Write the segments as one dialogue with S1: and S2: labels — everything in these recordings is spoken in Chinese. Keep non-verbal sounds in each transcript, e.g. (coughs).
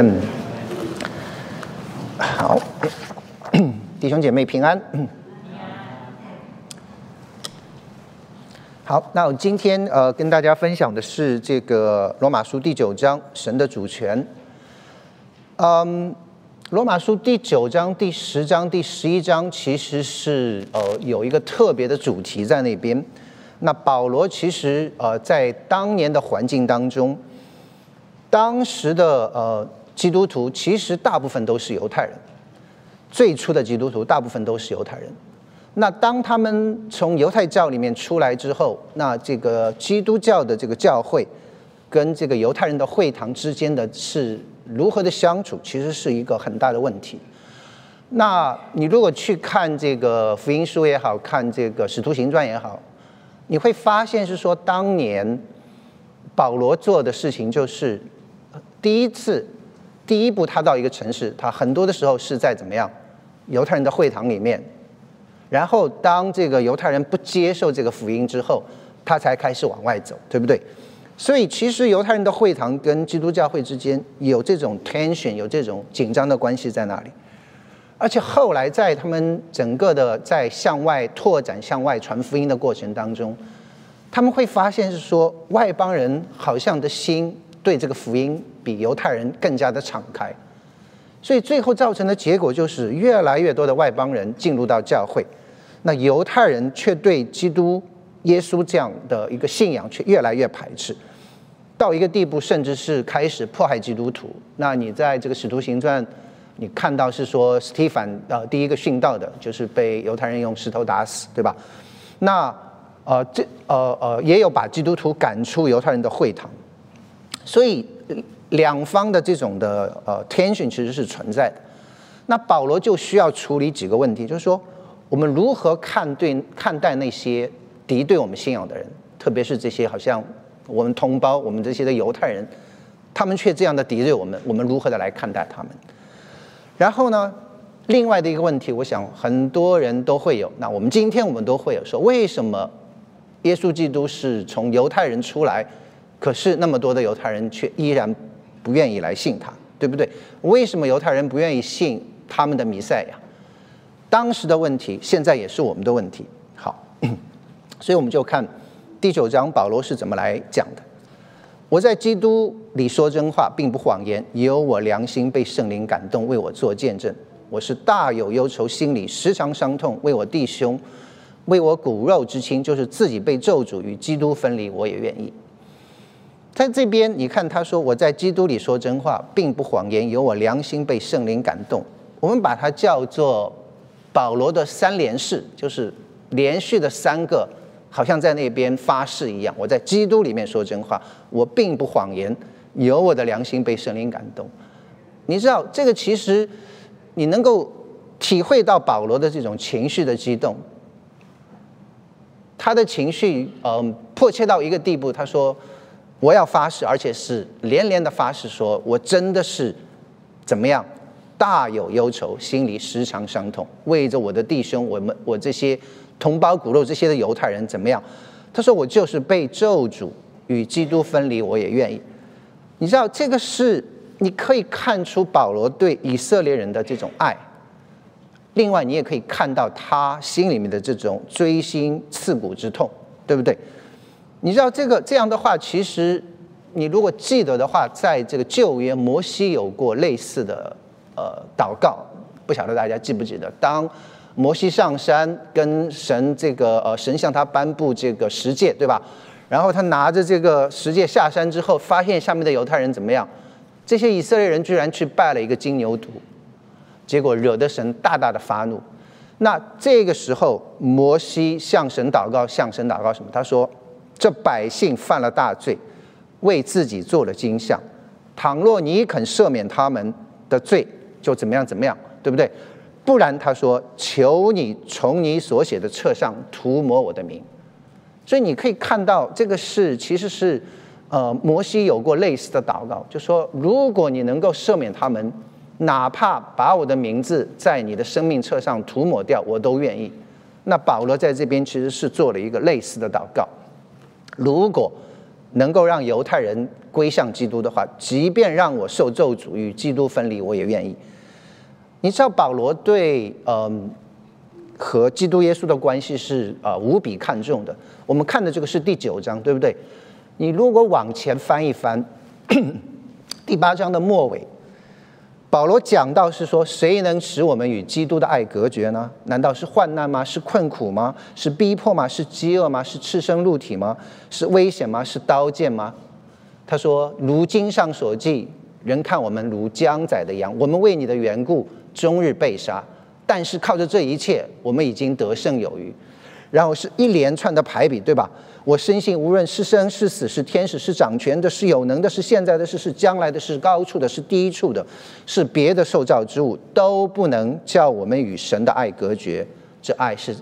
S1: 嗯，好，(clears throat) 弟兄姐妹平安。好，那我今天呃跟大家分享的是这个罗马书第九章神的主权。嗯，罗马书第九章、第十章、第十一章其实是呃有一个特别的主题在那边。那保罗其实呃在当年的环境当中，当时的呃基督徒其实大部分都是犹太人，最初的基督徒大部分都是犹太人。那当他们从犹太教里面出来之后，那这个基督教的这个教会跟这个犹太人的会堂之间的是如何的相处，其实是一个很大的问题。那你如果去看这个福音书也好看这个使徒行传也好。你会发现是说，当年保罗做的事情就是，第一次，第一步他到一个城市，他很多的时候是在怎么样，犹太人的会堂里面，然后当这个犹太人不接受这个福音之后，他才开始往外走，对不对？所以其实犹太人的会堂跟基督教会之间有这种 tension，有这种紧张的关系在那里。而且后来在他们整个的在向外拓展、向外传福音的过程当中，他们会发现是说外邦人好像的心对这个福音比犹太人更加的敞开，所以最后造成的结果就是越来越多的外邦人进入到教会，那犹太人却对基督耶稣这样的一个信仰却越来越排斥，到一个地步，甚至是开始迫害基督徒。那你在这个使徒行传。你看到是说，斯蒂凡呃第一个殉道的，就是被犹太人用石头打死，对吧？那呃这呃呃也有把基督徒赶出犹太人的会堂，所以两方的这种的呃 tension 其实是存在的。那保罗就需要处理几个问题，就是说我们如何看对看待那些敌对我们信仰的人，特别是这些好像我们同胞我们这些的犹太人，他们却这样的敌对我们，我们如何的来看待他们？然后呢，另外的一个问题，我想很多人都会有。那我们今天我们都会有说，为什么耶稣基督是从犹太人出来，可是那么多的犹太人却依然不愿意来信他，对不对？为什么犹太人不愿意信他们的弥赛亚？当时的问题，现在也是我们的问题。好，(coughs) 所以我们就看第九章保罗是怎么来讲的。我在基督里说真话，并不谎言。也有我良心被圣灵感动，为我做见证。我是大有忧愁，心里时常伤痛，为我弟兄，为我骨肉之亲，就是自己被咒诅与基督分离，我也愿意。在这边，你看他说我在基督里说真话，并不谎言。有我良心被圣灵感动，我们把它叫做保罗的三连式，就是连续的三个。好像在那边发誓一样，我在基督里面说真话，我并不谎言，有我的良心被圣灵感动。你知道这个其实你能够体会到保罗的这种情绪的激动，他的情绪嗯迫切到一个地步，他说我要发誓，而且是连连的发誓，说我真的是怎么样大有忧愁，心里时常伤痛，为着我的弟兄，我们我这些。同胞骨肉这些的犹太人怎么样？他说：“我就是被咒诅与基督分离，我也愿意。”你知道这个是你可以看出保罗对以色列人的这种爱。另外，你也可以看到他心里面的这种锥心刺骨之痛，对不对？你知道这个这样的话，其实你如果记得的话，在这个旧约摩西有过类似的呃祷告，不晓得大家记不记得？当摩西上山跟神这个呃神向他颁布这个十诫，对吧？然后他拿着这个十诫下山之后，发现下面的犹太人怎么样？这些以色列人居然去拜了一个金牛犊，结果惹得神大大的发怒。那这个时候，摩西向神祷告，向神祷告什么？他说：“这百姓犯了大罪，为自己做了金像。倘若你肯赦免他们的罪，就怎么样怎么样，对不对？”不然，他说：“求你从你所写的册上涂抹我的名。”所以你可以看到，这个是其实是，呃，摩西有过类似的祷告，就说：“如果你能够赦免他们，哪怕把我的名字在你的生命册上涂抹掉，我都愿意。”那保罗在这边其实是做了一个类似的祷告。如果能够让犹太人归向基督的话，即便让我受咒诅与基督分离，我也愿意。你知道保罗对嗯和基督耶稣的关系是啊无比看重的。我们看的这个是第九章，对不对？你如果往前翻一翻，(coughs) 第八章的末尾，保罗讲到是说，谁能使我们与基督的爱隔绝呢？难道是患难吗？是困苦吗？是逼迫吗？是饥饿吗？是赤身露体吗？是危险吗？是刀剑吗？他说：如经上所记，人看我们如将宰的羊，我们为你的缘故。终日被杀，但是靠着这一切，我们已经得胜有余。然后是一连串的排比，对吧？我深信，无论是生是死，是天使，是掌权的，是有能的，是现在的事，是将来的，是高处的，是低处的，是别的受造之物，都不能叫我们与神的爱隔绝。这爱是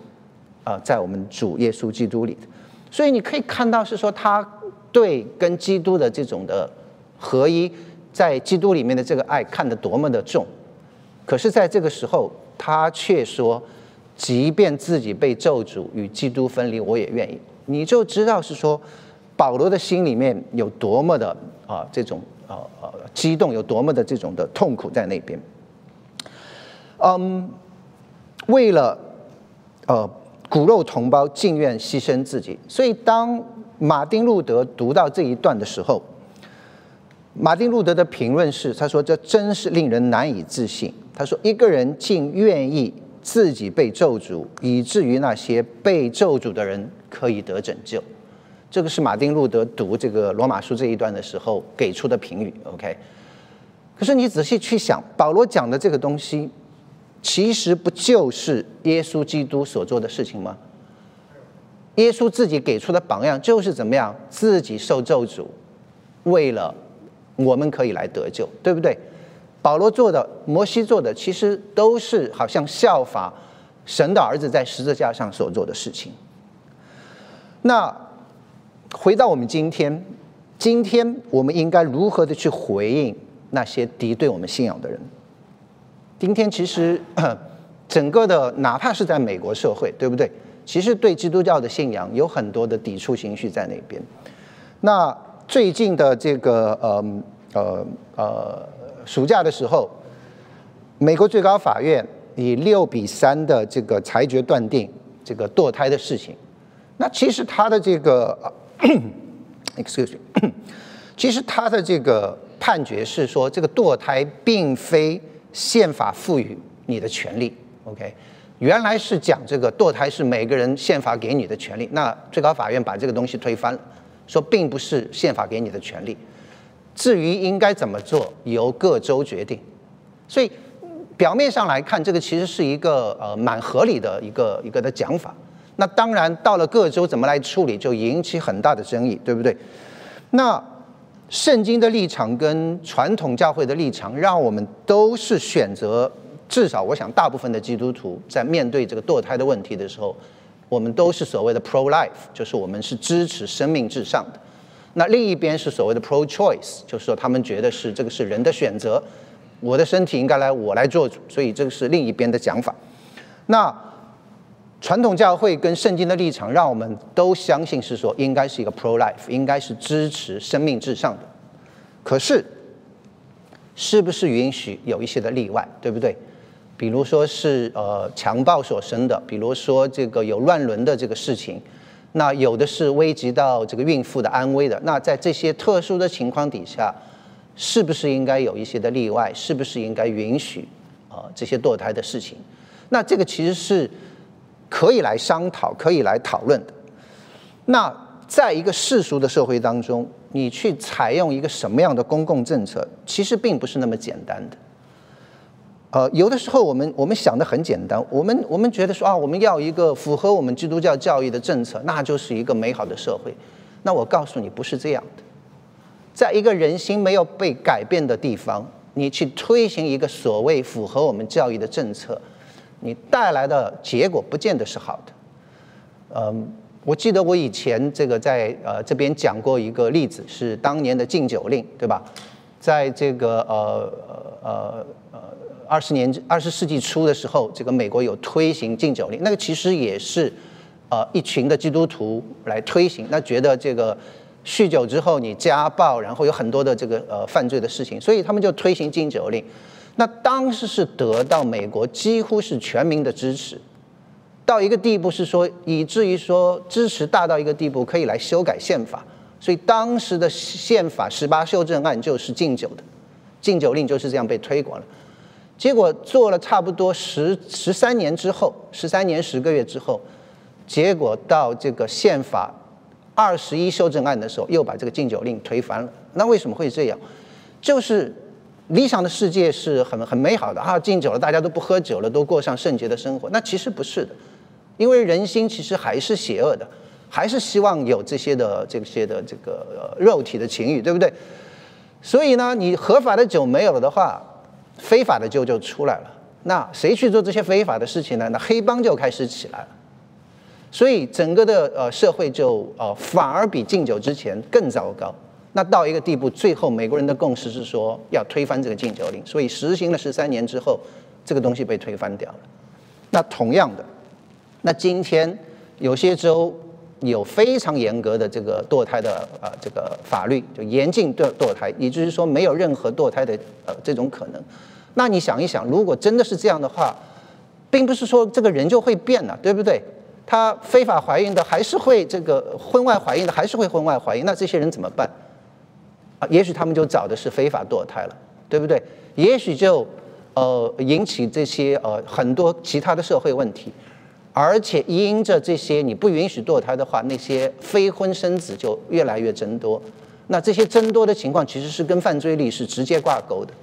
S1: 啊，在我们主耶稣基督里的。所以你可以看到，是说他对跟基督的这种的合一，在基督里面的这个爱看得多么的重。可是，在这个时候，他却说：“即便自己被咒诅与基督分离，我也愿意。”你就知道是说，保罗的心里面有多么的啊这种啊啊激动，有多么的这种的痛苦在那边。嗯，为了呃骨肉同胞，尽愿牺牲自己。所以，当马丁路德读到这一段的时候，马丁路德的评论是：“他说这真是令人难以置信。”他说：“一个人竟愿意自己被咒诅，以至于那些被咒诅的人可以得拯救。”这个是马丁路德读这个罗马书这一段的时候给出的评语。OK，可是你仔细去想，保罗讲的这个东西，其实不就是耶稣基督所做的事情吗？耶稣自己给出的榜样就是怎么样，自己受咒诅，为了我们可以来得救，对不对？保罗做的、摩西做的，其实都是好像效法神的儿子在十字架上所做的事情。那回到我们今天，今天我们应该如何的去回应那些敌对我们信仰的人？今天其实 (coughs) 整个的，哪怕是在美国社会，对不对？其实对基督教的信仰有很多的抵触情绪在那边。那最近的这个，呃呃呃。暑假的时候，美国最高法院以六比三的这个裁决断定这个堕胎的事情。那其实他的这个，(coughs) excuse me，(coughs) 其实他的这个判决是说，这个堕胎并非宪法赋予你的权利。OK，原来是讲这个堕胎是每个人宪法给你的权利。那最高法院把这个东西推翻了，说并不是宪法给你的权利。至于应该怎么做，由各州决定。所以表面上来看，这个其实是一个呃蛮合理的一个一个的讲法。那当然到了各州怎么来处理，就引起很大的争议，对不对？那圣经的立场跟传统教会的立场，让我们都是选择，至少我想大部分的基督徒在面对这个堕胎的问题的时候，我们都是所谓的 pro life，就是我们是支持生命至上的。那另一边是所谓的 pro-choice，就是说他们觉得是这个是人的选择，我的身体应该来我来做主，所以这个是另一边的讲法。那传统教会跟圣经的立场，让我们都相信是说应该是一个 pro-life，应该是支持生命至上的。可是，是不是允许有一些的例外，对不对？比如说是呃强暴所生的，比如说这个有乱伦的这个事情。那有的是危及到这个孕妇的安危的。那在这些特殊的情况底下，是不是应该有一些的例外？是不是应该允许啊这些堕胎的事情？那这个其实是可以来商讨、可以来讨论的。那在一个世俗的社会当中，你去采用一个什么样的公共政策，其实并不是那么简单的。呃，有的时候我们我们想的很简单，我们我们觉得说啊，我们要一个符合我们基督教教义的政策，那就是一个美好的社会。那我告诉你，不是这样的。在一个人心没有被改变的地方，你去推行一个所谓符合我们教育的政策，你带来的结果不见得是好的。嗯，我记得我以前这个在呃这边讲过一个例子，是当年的禁酒令，对吧？在这个呃呃呃。二十年二十世纪初的时候，这个美国有推行禁酒令，那个其实也是，呃，一群的基督徒来推行，那觉得这个酗酒之后你家暴，然后有很多的这个呃犯罪的事情，所以他们就推行禁酒令。那当时是得到美国几乎是全民的支持，到一个地步是说，以至于说支持大到一个地步可以来修改宪法。所以当时的宪法十八修正案就是禁酒的，禁酒令就是这样被推广了。结果做了差不多十十三年之后，十三年十个月之后，结果到这个宪法二十一修正案的时候，又把这个禁酒令推翻了。那为什么会这样？就是理想的世界是很很美好的啊，禁酒了，大家都不喝酒了，都过上圣洁的生活。那其实不是的，因为人心其实还是邪恶的，还是希望有这些的这些的这个肉体的情欲，对不对？所以呢，你合法的酒没有了的话。非法的就就出来了，那谁去做这些非法的事情呢？那黑帮就开始起来了，所以整个的呃社会就呃反而比禁酒之前更糟糕。那到一个地步，最后美国人的共识是说要推翻这个禁酒令，所以实行了十三年之后，这个东西被推翻掉了。那同样的，那今天有些州有非常严格的这个堕胎的呃这个法律，就严禁堕堕胎，也就是说没有任何堕胎的呃这种可能。那你想一想，如果真的是这样的话，并不是说这个人就会变了，对不对？他非法怀孕的还是会这个婚外怀孕的还是会婚外怀孕，那这些人怎么办？啊，也许他们就找的是非法堕胎了，对不对？也许就呃引起这些呃很多其他的社会问题，而且因着这些你不允许堕胎的话，那些非婚生子就越来越增多。那这些增多的情况其实是跟犯罪率是直接挂钩的。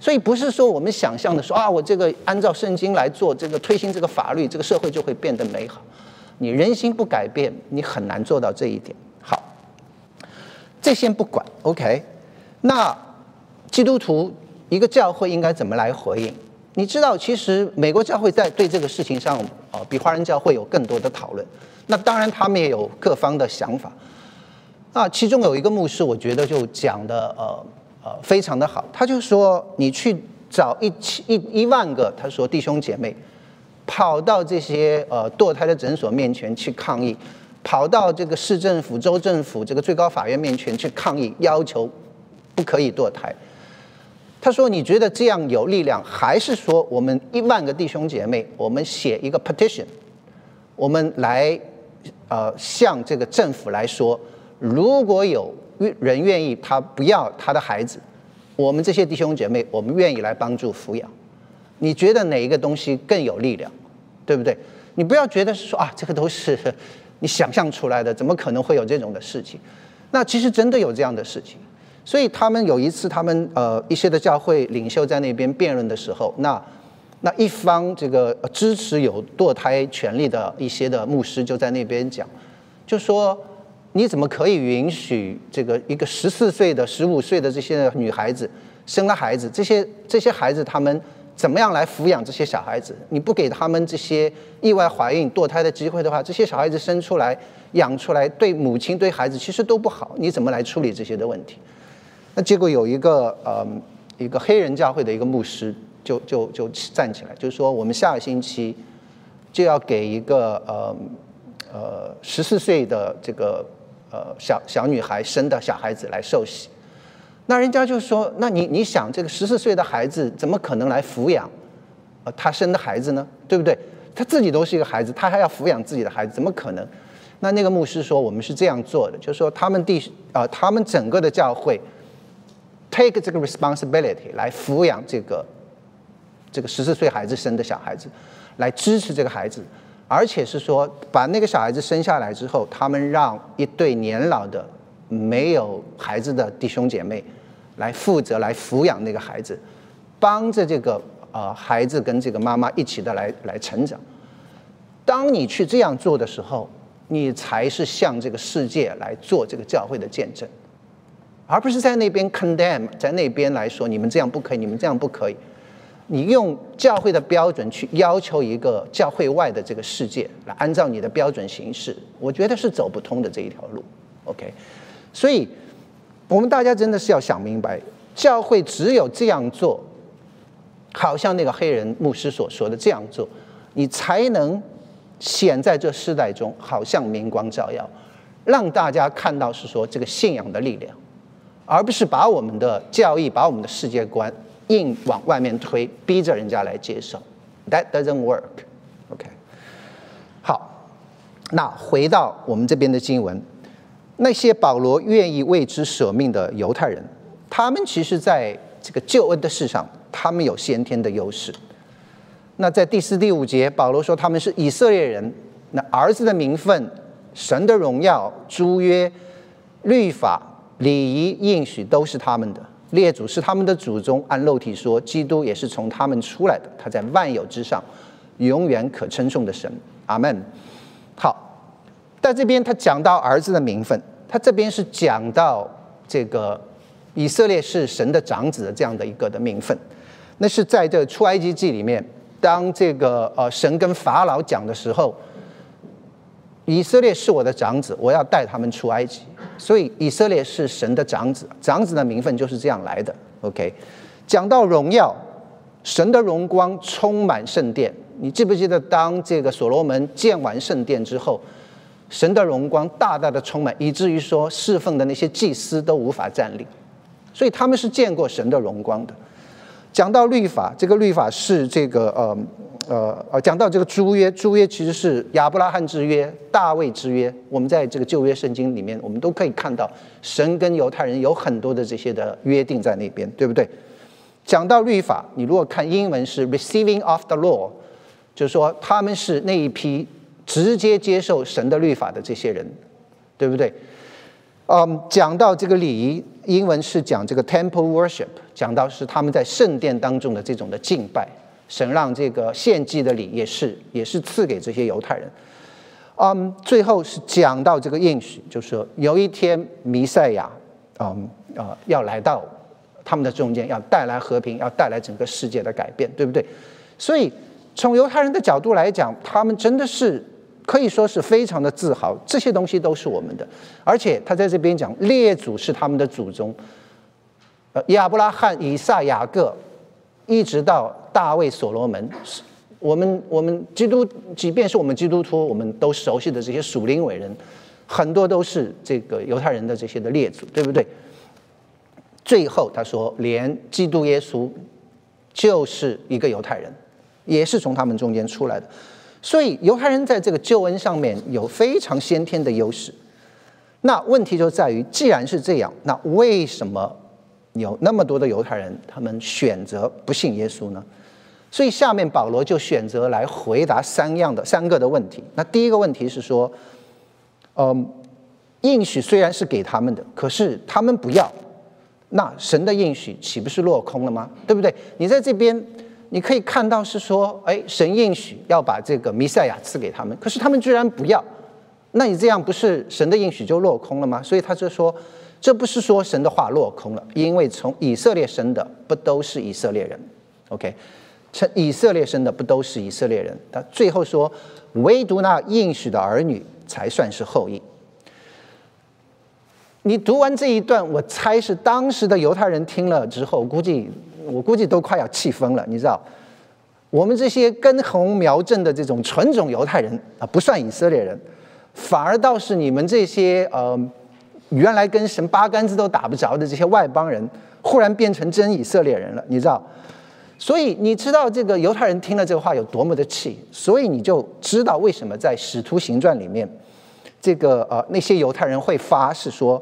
S1: 所以不是说我们想象的说啊，我这个按照圣经来做这个推行这个法律，这个社会就会变得美好。你人心不改变，你很难做到这一点。好，这先不管，OK。那基督徒一个教会应该怎么来回应？你知道，其实美国教会在对这个事情上啊，比华人教会有更多的讨论。那当然，他们也有各方的想法。啊，其中有一个牧师，我觉得就讲的呃。呃，非常的好。他就说，你去找一千一一万个，他说弟兄姐妹，跑到这些呃堕胎的诊所面前去抗议，跑到这个市政府、州政府、这个最高法院面前去抗议，要求不可以堕胎。他说，你觉得这样有力量，还是说我们一万个弟兄姐妹，我们写一个 petition，我们来呃向这个政府来说，如果有。人愿意，他不要他的孩子，我们这些弟兄姐妹，我们愿意来帮助抚养。你觉得哪一个东西更有力量，对不对？你不要觉得是说啊，这个都是你想象出来的，怎么可能会有这种的事情？那其实真的有这样的事情。所以他们有一次，他们呃一些的教会领袖在那边辩论的时候，那那一方这个支持有堕胎权利的一些的牧师就在那边讲，就说。你怎么可以允许这个一个十四岁的、十五岁的这些女孩子生了孩子？这些这些孩子他们怎么样来抚养这些小孩子？你不给他们这些意外怀孕、堕胎的机会的话，这些小孩子生出来、养出来，对母亲、对孩子其实都不好。你怎么来处理这些的问题？那结果有一个呃，一个黑人教会的一个牧师就就就站起来，就是说我们下个星期就要给一个呃呃十四岁的这个。呃，小小女孩生的小孩子来受洗，那人家就说：那你你想，这个十四岁的孩子怎么可能来抚养呃他生的孩子呢？对不对？他自己都是一个孩子，他还要抚养自己的孩子，怎么可能？那那个牧师说：我们是这样做的，就是说他们第啊，他们整个的教会 take 这个 responsibility 来抚养这个这个十四岁孩子生的小孩子，来支持这个孩子。而且是说，把那个小孩子生下来之后，他们让一对年老的没有孩子的弟兄姐妹来负责来抚养那个孩子，帮着这个呃孩子跟这个妈妈一起的来来成长。当你去这样做的时候，你才是向这个世界来做这个教会的见证，而不是在那边 condemn，在那边来说你们这样不可以，你们这样不可以。你用教会的标准去要求一个教会外的这个世界来按照你的标准行事，我觉得是走不通的这一条路。OK，所以我们大家真的是要想明白，教会只有这样做，好像那个黑人牧师所说的这样做，你才能显在这世代中好像明光照耀，让大家看到是说这个信仰的力量，而不是把我们的教义、把我们的世界观硬往外面推，逼着人家来接受。That doesn't work. OK，好，那回到我们这边的经文，那些保罗愿意为之舍命的犹太人，他们其实在这个救恩的事上，他们有先天的优势。那在第四、第五节，保罗说他们是以色列人，那儿子的名分、神的荣耀、诸约、律法、礼仪、应许都是他们的。列祖是他们的祖宗，按肉体说，基督也是从他们出来的。他在万有之上，永远可称颂的神。阿门。好，在这边他讲到儿子的名分，他这边是讲到这个以色列是神的长子的这样的一个的名分。那是在这出埃及记里面。当这个呃神跟法老讲的时候，以色列是我的长子，我要带他们出埃及，所以以色列是神的长子，长子的名分就是这样来的。OK，讲到荣耀，神的荣光充满圣殿，你记不记得当这个所罗门建完圣殿之后，神的荣光大大的充满，以至于说侍奉的那些祭司都无法站立，所以他们是见过神的荣光的。讲到律法，这个律法是这个呃呃呃，讲到这个诸约，诸约其实是亚伯拉罕之约、大卫之约。我们在这个旧约圣经里面，我们都可以看到神跟犹太人有很多的这些的约定在那边，对不对？讲到律法，你如果看英文是 receiving of the law，就是说他们是那一批直接接受神的律法的这些人，对不对？嗯，讲到这个礼仪，英文是讲这个 temple worship，讲到是他们在圣殿当中的这种的敬拜，神让这个献祭的礼也是也是赐给这些犹太人。嗯，最后是讲到这个应许，就是说有一天弥赛亚，嗯啊要来到他们的中间，要带来和平，要带来整个世界的改变，对不对？所以从犹太人的角度来讲，他们真的是。可以说是非常的自豪，这些东西都是我们的，而且他在这边讲列祖是他们的祖宗，呃，亚伯拉罕、以撒、雅各，一直到大卫、所罗门，我们我们基督，即便是我们基督徒，我们都熟悉的这些属灵伟人，很多都是这个犹太人的这些的列祖，对不对？最后他说，连基督耶稣就是一个犹太人，也是从他们中间出来的。所以犹太人在这个救恩上面有非常先天的优势。那问题就在于，既然是这样，那为什么有那么多的犹太人他们选择不信耶稣呢？所以下面保罗就选择来回答三样的三个的问题。那第一个问题是说，嗯，应许虽然是给他们的，可是他们不要，那神的应许岂不是落空了吗？对不对？你在这边。你可以看到是说，哎，神应许要把这个弥赛亚赐给他们，可是他们居然不要，那你这样不是神的应许就落空了吗？所以他就说，这不是说神的话落空了，因为从以色列生的不都是以色列人？OK，从以色列生的不都是以色列人？他最后说，唯独那应许的儿女才算是后裔。你读完这一段，我猜是当时的犹太人听了之后，估计。我估计都快要气疯了，你知道，我们这些根红苗正的这种纯种犹太人啊，不算以色列人，反而倒是你们这些呃，原来跟神八竿子都打不着的这些外邦人，忽然变成真以色列人了，你知道？所以你知道这个犹太人听了这个话有多么的气，所以你就知道为什么在使徒行传里面，这个呃那些犹太人会发誓说，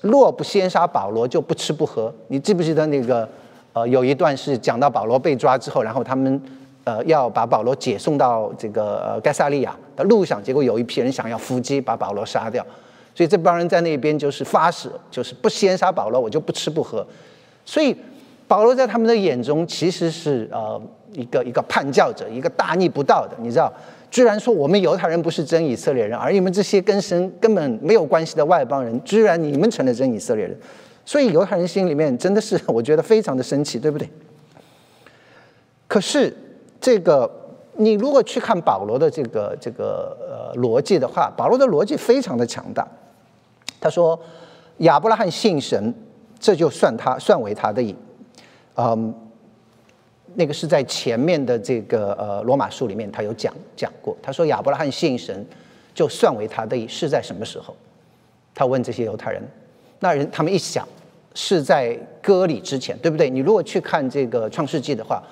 S1: 若不先杀保罗，就不吃不喝。你记不记得那个？呃，有一段是讲到保罗被抓之后，然后他们呃要把保罗解送到这个呃盖萨利亚的路上，结果有一批人想要伏击把保罗杀掉，所以这帮人在那边就是发誓，就是不先杀保罗，我就不吃不喝。所以保罗在他们的眼中其实是呃一个一个叛教者，一个大逆不道的，你知道？居然说我们犹太人不是真以色列人，而你们这些跟神根本没有关系的外邦人，居然你们成了真以色列人。所以犹太人心里面真的是，我觉得非常的生气，对不对？可是这个，你如果去看保罗的这个这个呃逻辑的话，保罗的逻辑非常的强大。他说亚伯拉罕信神，这就算他算为他的义。嗯，那个是在前面的这个呃罗马书里面他有讲讲过。他说亚伯拉罕信神，就算为他的义，是在什么时候？他问这些犹太人，那人他们一想是在割礼之前，对不对？你如果去看这个创世纪的话，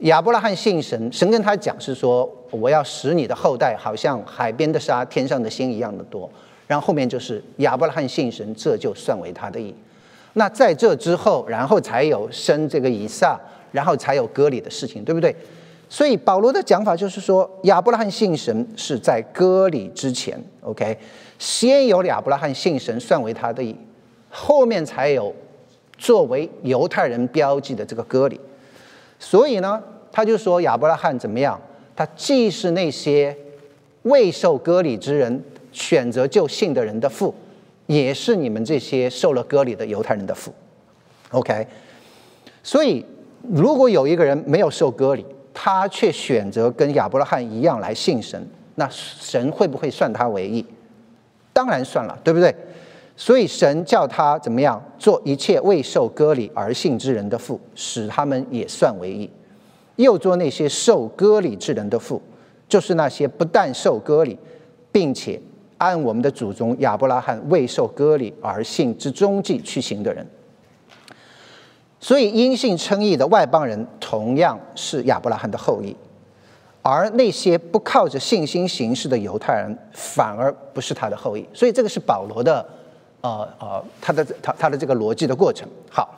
S1: 亚伯拉罕信神，神跟他讲是说，我要使你的后代好像海边的沙、天上的星一样的多。然后后面就是亚伯拉罕信神，这就算为他的义。那在这之后，然后才有生这个以撒，然后才有割礼的事情，对不对？所以保罗的讲法就是说，亚伯拉罕信神是在割礼之前，OK，先有亚伯拉罕信神算为他的义，后面才有作为犹太人标记的这个割礼。所以呢，他就说亚伯拉罕怎么样？他既是那些未受割礼之人选择就信的人的父，也是你们这些受了割礼的犹太人的父。OK，所以如果有一个人没有受割礼，他却选择跟亚伯拉罕一样来信神，那神会不会算他为义？当然算了，对不对？所以神叫他怎么样做一切未受割礼而信之人的父，使他们也算为义；又做那些受割礼之人的父，就是那些不但受割礼，并且按我们的祖宗亚伯拉罕未受割礼而信之踪迹去行的人。所以，因信称义的外邦人同样是亚伯拉罕的后裔，而那些不靠着信心行事的犹太人反而不是他的后裔。所以，这个是保罗的，呃呃，他的他他的这个逻辑的过程。好，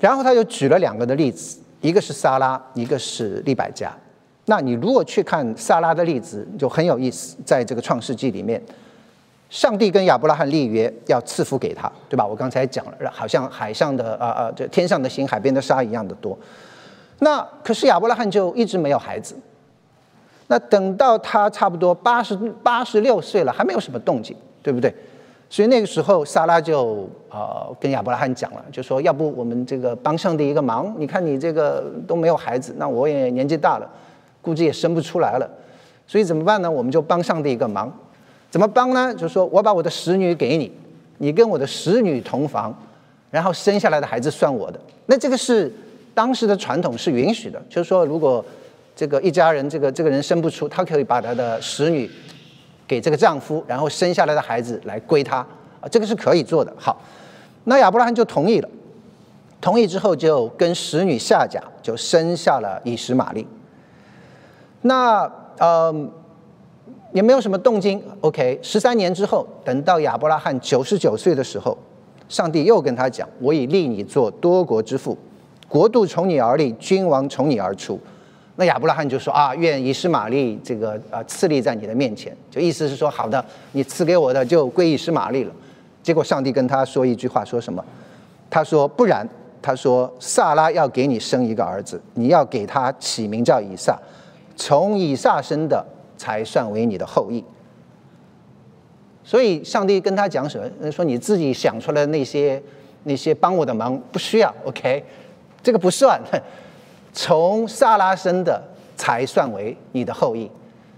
S1: 然后他就举了两个的例子，一个是撒拉，一个是利百加。那你如果去看撒拉的例子，就很有意思，在这个创世纪里面。上帝跟亚伯拉罕立约，要赐福给他，对吧？我刚才讲了，好像海上的啊啊，这天上的星、海边的沙一样的多。那可是亚伯拉罕就一直没有孩子。那等到他差不多八十八十六岁了，还没有什么动静，对不对？所以那个时候，撒拉就啊跟亚伯拉罕讲了，就说：要不我们这个帮上帝一个忙？你看你这个都没有孩子，那我也年纪大了，估计也生不出来了。所以怎么办呢？我们就帮上帝一个忙。怎么帮呢？就是说我把我的使女给你，你跟我的使女同房，然后生下来的孩子算我的。那这个是当时的传统是允许的，就是说如果这个一家人这个这个人生不出，他可以把他的使女给这个丈夫，然后生下来的孩子来归他啊，这个是可以做的。好，那亚伯拉罕就同意了，同意之后就跟使女下嫁，就生下了以实玛利。那嗯。也没有什么动静。OK，十三年之后，等到亚伯拉罕九十九岁的时候，上帝又跟他讲：“我已立你做多国之父，国度从你而立，君王从你而出。”那亚伯拉罕就说：“啊，愿以实玛利这个啊赐立在你的面前。”就意思是说：“好的，你赐给我的就归以实玛利了。”结果上帝跟他说一句话，说什么？他说：“不然，他说萨拉要给你生一个儿子，你要给他起名叫以撒，从以撒生的。”才算为你的后裔。所以上帝跟他讲什么？说你自己想出来那些那些帮我的忙不需要，OK？这个不算，从萨拉生的才算为你的后裔。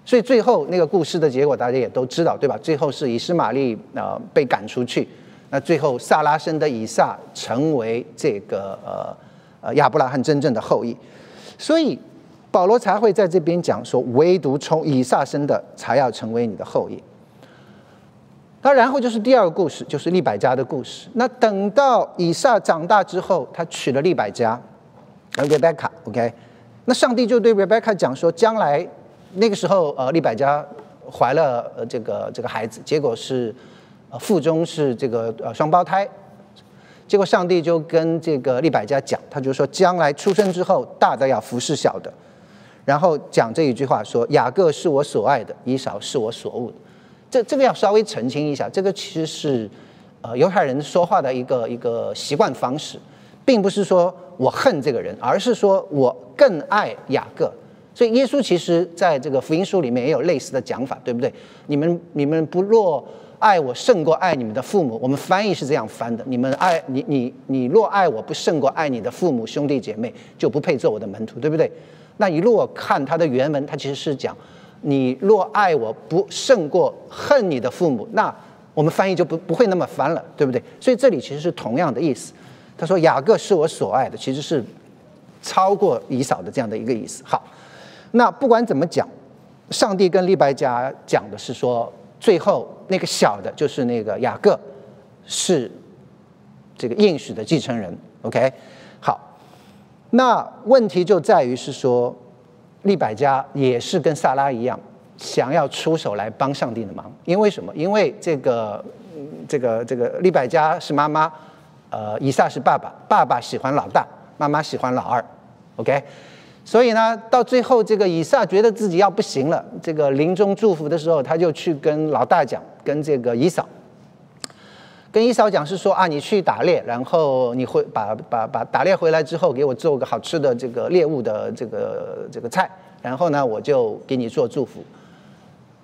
S1: 所以最后那个故事的结果大家也都知道，对吧？最后是以斯玛利啊被赶出去，那最后萨拉生的以撒成为这个呃呃亚伯拉罕真正的后裔。所以。保罗才会在这边讲说，唯独从以撒生的才要成为你的后裔。那然后就是第二个故事，就是利百加的故事。那等到以撒长大之后，他娶了利百加，Rebecca，OK。那上帝就对 Rebecca 讲说，将来那个时候，呃，利百加怀了呃这个这个孩子，结果是呃腹中是这个呃双胞胎。结果上帝就跟这个利百加讲，他就说，将来出生之后，大的要服侍小的。然后讲这一句话说：“雅各是我所爱的，以扫是我所恶的。”这这个要稍微澄清一下，这个其实是呃犹太人说话的一个一个习惯方式，并不是说我恨这个人，而是说我更爱雅各。所以耶稣其实在这个福音书里面也有类似的讲法，对不对？你们你们不若爱我胜过爱你们的父母，我们翻译是这样翻的：你们爱你你你若爱我不胜过爱你的父母兄弟姐妹，就不配做我的门徒，对不对？那你如果看它的原文，它其实是讲，你若爱我不胜过恨你的父母，那我们翻译就不不会那么翻了，对不对？所以这里其实是同样的意思。他说雅各是我所爱的，其实是超过以扫的这样的一个意思。好，那不管怎么讲，上帝跟利百加讲的是说，最后那个小的就是那个雅各，是这个应许的继承人。OK，好，那问题就在于是说，利百加也是跟萨拉一样，想要出手来帮上帝的忙。因为什么？因为这个这个这个利百加是妈妈，呃，以撒是爸爸，爸爸喜欢老大，妈妈喜欢老二。OK。所以呢，到最后，这个以撒觉得自己要不行了，这个临终祝福的时候，他就去跟老大讲，跟这个以嫂，跟以嫂讲是说啊，你去打猎，然后你会把把把打猎回来之后，给我做个好吃的这个猎物的这个这个菜，然后呢，我就给你做祝福。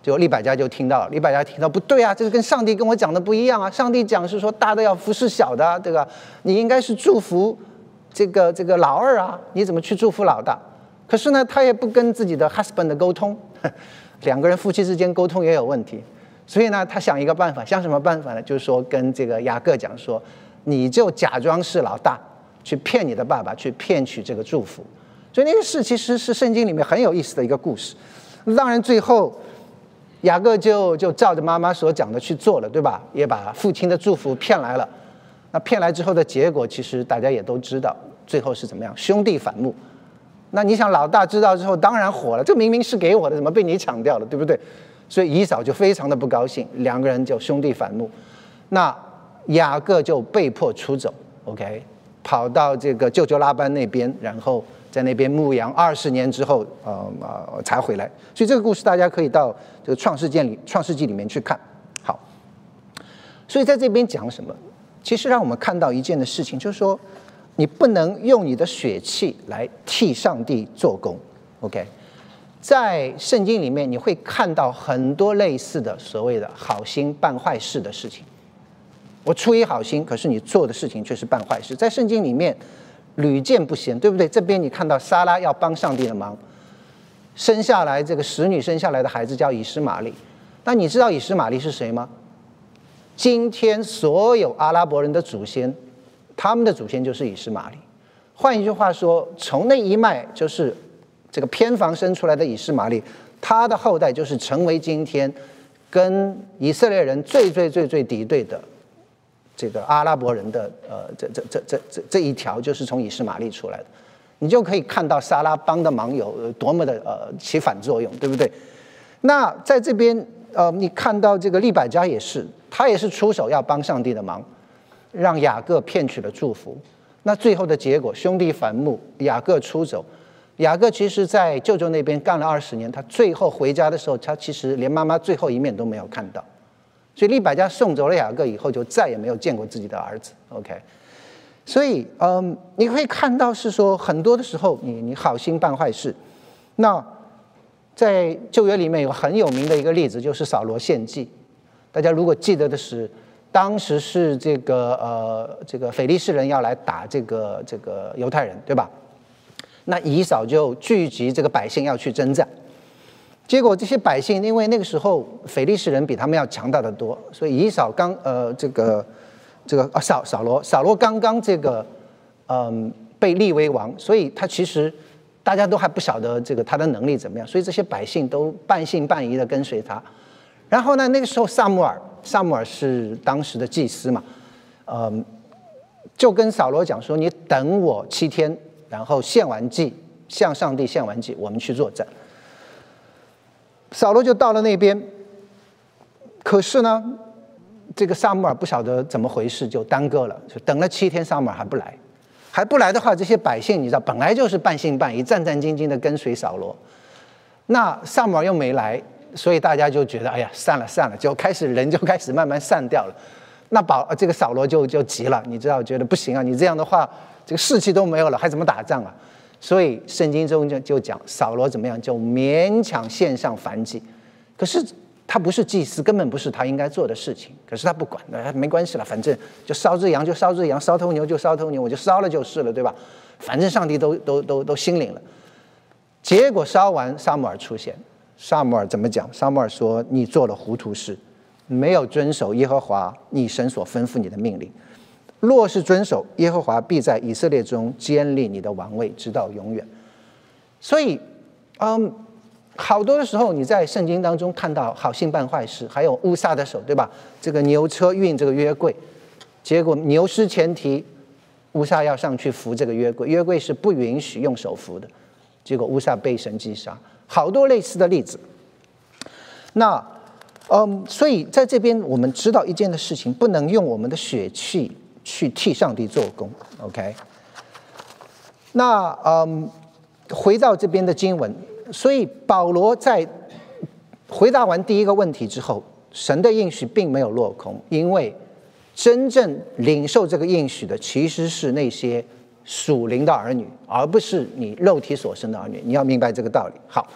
S1: 就利百家就听到了，利百家听到不对啊，这个跟上帝跟我讲的不一样啊，上帝讲是说大的要服侍小的，对吧？你应该是祝福这个这个老二啊，你怎么去祝福老大？可是呢，他也不跟自己的 husband 沟通，(laughs) 两个人夫妻之间沟通也有问题，所以呢，他想一个办法，想什么办法呢？就是说跟这个雅各讲说，你就假装是老大，去骗你的爸爸，去骗取这个祝福。所以那个事其实是圣经里面很有意思的一个故事。当然最后雅各就就照着妈妈所讲的去做了，对吧？也把父亲的祝福骗来了。那骗来之后的结果，其实大家也都知道，最后是怎么样？兄弟反目。那你想，老大知道之后，当然火了。这明明是给我的，怎么被你抢掉了，对不对？所以姨嫂就非常的不高兴，两个人就兄弟反目。那雅各就被迫出走，OK，跑到这个舅舅拉班那边，然后在那边牧羊二十年之后，呃呃才回来。所以这个故事大家可以到这个创世界里，创世纪里面去看。好，所以在这边讲什么？其实让我们看到一件的事情，就是说。你不能用你的血气来替上帝做工，OK？在圣经里面，你会看到很多类似的所谓的好心办坏事的事情。我出于好心，可是你做的事情却是办坏事。在圣经里面屡见不鲜，对不对？这边你看到撒拉要帮上帝的忙，生下来这个使女生下来的孩子叫以实玛利。那你知道以实玛利是谁吗？今天所有阿拉伯人的祖先。他们的祖先就是以实玛利，换一句话说，从那一脉就是这个偏房生出来的以实玛利，他的后代就是成为今天跟以色列人最最最最敌对的这个阿拉伯人的呃这这这这这这一条就是从以实玛利出来的，你就可以看到萨拉帮的忙有多么的呃起反作用，对不对？那在这边呃，你看到这个利百加也是，他也是出手要帮上帝的忙。让雅各骗取了祝福，那最后的结果，兄弟反目，雅各出走。雅各其实在舅舅那边干了二十年，他最后回家的时候，他其实连妈妈最后一面都没有看到。所以利百加送走了雅各以后，就再也没有见过自己的儿子。OK，所以嗯，你可以看到是说，很多的时候，你你好心办坏事。那在旧约里面有很有名的一个例子，就是扫罗献祭。大家如果记得的是。当时是这个呃，这个腓力士人要来打这个这个犹太人，对吧？那以扫就聚集这个百姓要去征战，结果这些百姓因为那个时候腓力士人比他们要强大的多，所以以扫刚呃这个这个啊扫扫罗扫罗刚刚这个嗯被立为王，所以他其实大家都还不晓得这个他的能力怎么样，所以这些百姓都半信半疑的跟随他。然后呢，那个时候萨穆尔。萨姆尔是当时的祭司嘛，嗯，就跟扫罗讲说：“你等我七天，然后献完祭，向上帝献完祭，我们去作战。”扫罗就到了那边，可是呢，这个萨姆尔不晓得怎么回事，就耽搁了，就等了七天，萨姆尔还不来，还不来的话，这些百姓你知道，本来就是半信半疑、战战兢兢的跟随扫罗，那萨姆尔又没来。所以大家就觉得，哎呀，散了散了，就开始人就开始慢慢散掉了。那保这个扫罗就就急了，你知道，觉得不行啊，你这样的话，这个士气都没有了，还怎么打仗啊？所以圣经中就就讲扫罗怎么样，就勉强献上反击。可是他不是祭司，根本不是他应该做的事情。可是他不管，那没关系了，反正就烧只羊就烧只羊，烧头牛就烧头牛，我就烧了就是了，对吧？反正上帝都都都都心领了。结果烧完，萨姆尔出现。萨姆尔怎么讲？萨姆尔说：“你做了糊涂事，没有遵守耶和华你神所吩咐你的命令。若是遵守，耶和华必在以色列中坚立你的王位，直到永远。”所以，嗯，好多的时候你在圣经当中看到好心办坏事，还有乌撒的手，对吧？这个牛车运这个约柜，结果牛失前蹄，乌撒要上去扶这个约柜，约柜是不允许用手扶的，结果乌撒被神击杀。好多类似的例子。那，嗯，所以在这边我们知道一件的事情，不能用我们的血气去替上帝做工。OK。那，嗯，回到这边的经文。所以保罗在回答完第一个问题之后，神的应许并没有落空，因为真正领受这个应许的其实是那些属灵的儿女，而不是你肉体所生的儿女。你要明白这个道理。好，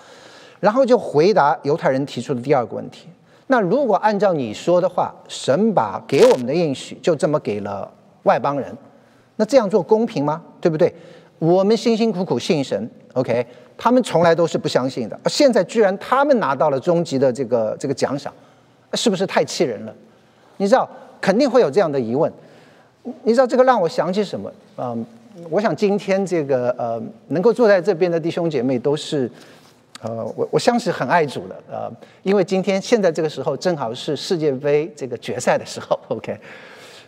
S1: 然后就回答犹太人提出的第二个问题：那如果按照你说的话，神把给我们的应许就这么给了外邦人，那这样做公平吗？对不对？我们辛辛苦苦信神，OK。他们从来都是不相信的，现在居然他们拿到了终极的这个这个奖赏，是不是太气人了？你知道肯定会有这样的疑问。你知道这个让我想起什么？嗯，我想今天这个呃能够坐在这边的弟兄姐妹都是呃我我相信很爱主的呃，因为今天现在这个时候正好是世界杯这个决赛的时候，OK。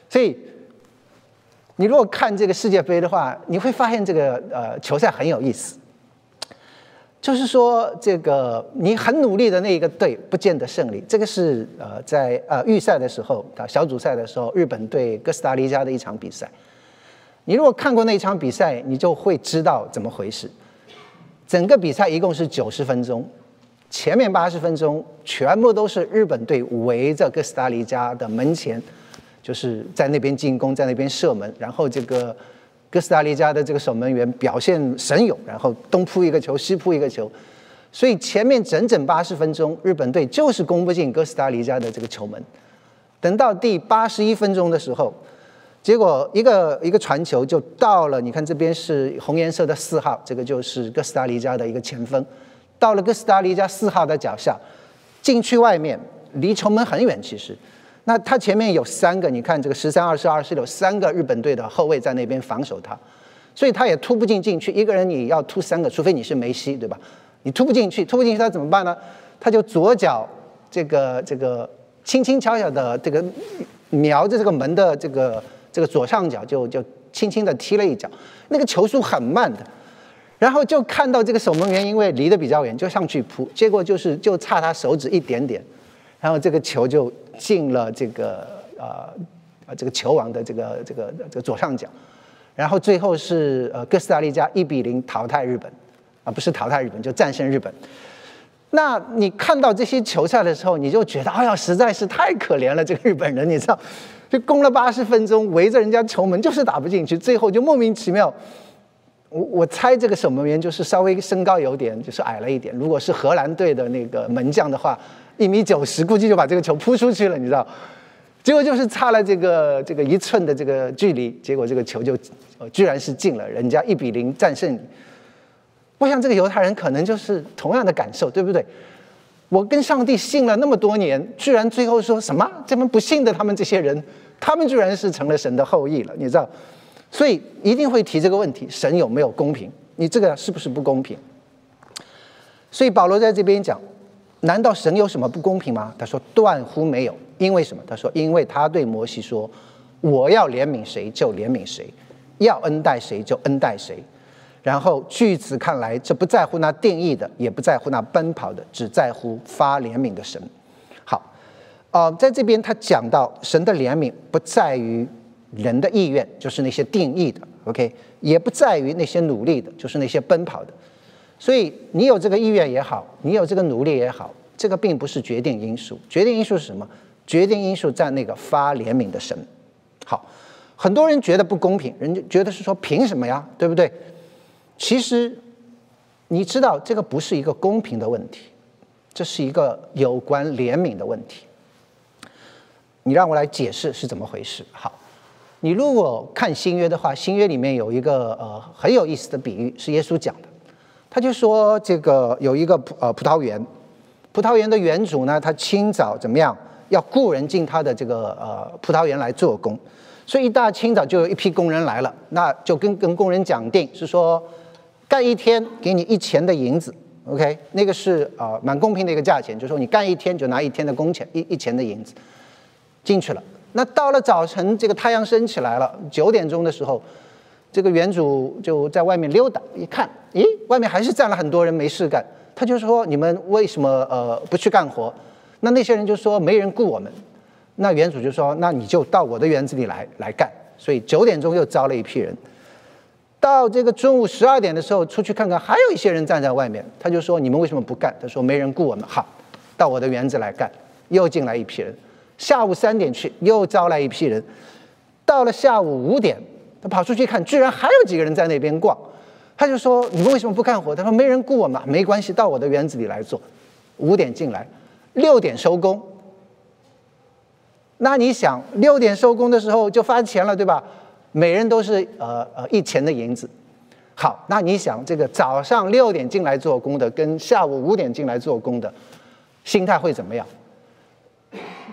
S1: 所以你如果看这个世界杯的话，你会发现这个呃球赛很有意思。就是说，这个你很努力的那一个队不见得胜利。这个是呃，在呃预赛的时候啊，小组赛的时候，日本对哥斯达黎加的一场比赛。你如果看过那一场比赛，你就会知道怎么回事。整个比赛一共是九十分钟，前面八十分钟全部都是日本队围着哥斯达黎加的门前，就是在那边进攻，在那边射门，然后这个。哥斯达黎加的这个守门员表现神勇，然后东扑一个球，西扑一个球，所以前面整整八十分钟，日本队就是攻不进哥斯达黎加的这个球门。等到第八十一分钟的时候，结果一个一个传球就到了，你看这边是红颜色的四号，这个就是哥斯达黎加的一个前锋，到了哥斯达黎加四号的脚下，禁区外面离球门很远，其实。那他前面有三个，你看这个十三、二十二、十六，三个日本队的后卫在那边防守他，所以他也突不进禁区。一个人你要突三个，除非你是梅西，对吧？你突不进去，突不进去他怎么办呢？他就左脚这个这个轻轻巧巧的这个瞄着这个门的这个这个左上角，就就轻轻的踢了一脚。那个球速很慢的，然后就看到这个守门员因为离得比较远，就上去扑，结果就是就差他手指一点点。然后这个球就进了这个呃这个球王的这个这个这个左上角，然后最后是呃哥斯达黎加一比零淘汰日本，啊不是淘汰日本就战胜日本。那你看到这些球赛的时候，你就觉得哎呀实在是太可怜了这个日本人，你知道，就攻了八十分钟围着人家球门就是打不进去，最后就莫名其妙。我我猜这个守门员就是稍微身高有点就是矮了一点，如果是荷兰队的那个门将的话。一米九十，估计就把这个球扑出去了，你知道？结果就是差了这个这个一寸的这个距离，结果这个球就居然是进了，人家一比零战胜你。我想这个犹太人可能就是同样的感受，对不对？我跟上帝信了那么多年，居然最后说什么这么不信的他们这些人，他们居然是成了神的后裔了，你知道？所以一定会提这个问题：神有没有公平？你这个是不是不公平？所以保罗在这边讲。难道神有什么不公平吗？他说断乎没有，因为什么？他说因为他对摩西说：“我要怜悯谁就怜悯谁，要恩待谁就恩待谁。”然后据此看来，这不在乎那定义的，也不在乎那奔跑的，只在乎发怜悯的神。好，呃，在这边他讲到神的怜悯不在于人的意愿，就是那些定义的，OK，也不在于那些努力的，就是那些奔跑的。所以你有这个意愿也好，你有这个努力也好，这个并不是决定因素。决定因素是什么？决定因素在那个发怜悯的神。好，很多人觉得不公平，人家觉得是说凭什么呀？对不对？其实你知道这个不是一个公平的问题，这是一个有关怜悯的问题。你让我来解释是怎么回事。好，你如果看新约的话，新约里面有一个呃很有意思的比喻，是耶稣讲的。他就说，这个有一个葡呃葡萄园，葡萄园的园主呢，他清早怎么样，要雇人进他的这个呃葡萄园来做工，所以一大清早就有一批工人来了，那就跟跟工人讲定是说，干一天给你一钱的银子 OK，那个是啊蛮公平的一个价钱，就是说你干一天就拿一天的工钱，一一钱的银子进去了。那到了早晨，这个太阳升起来了，九点钟的时候，这个园主就在外面溜达，一看，咦，外面还是站了很多人没事干。他就说：“你们为什么呃不去干活？”那那些人就说：“没人雇我们。”那园主就说：“那你就到我的园子里来来干。”所以九点钟又招了一批人。到这个中午十二点的时候出去看看，还有一些人站在外面。他就说：“你们为什么不干？”他说：“没人雇我们。”好，到我的园子来干，又进来一批人。下午三点去，又招来一批人。到了下午五点，他跑出去看，居然还有几个人在那边逛。他就说：“你们为什么不干活？”他说：“没人雇我们，没关系，到我的园子里来做。”五点进来，六点收工。那你想，六点收工的时候就发钱了，对吧？每人都是呃呃一钱的银子。好，那你想，这个早上六点进来做工的，跟下午五点进来做工的，心态会怎么样？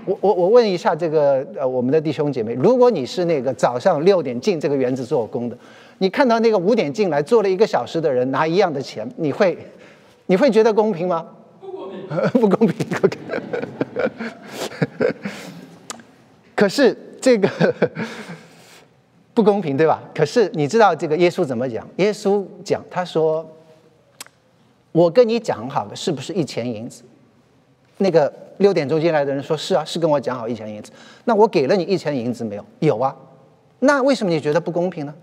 S1: 我我我问一下这个呃我们的弟兄姐妹，如果你是那个早上六点进这个园子做工的，你看到那个五点进来做了一个小时的人拿一样的钱，你会你会觉得公平吗？
S2: 不公平，(laughs)
S1: 不公平。可是这个不公平，对吧？可是你知道这个耶稣怎么讲？耶稣讲，他说：“我跟你讲好的是不是一钱银子？”那个。六点钟进来的人说：“是啊，是跟我讲好一千银子。那我给了你一千银子没有？有啊。那为什么你觉得不公平呢？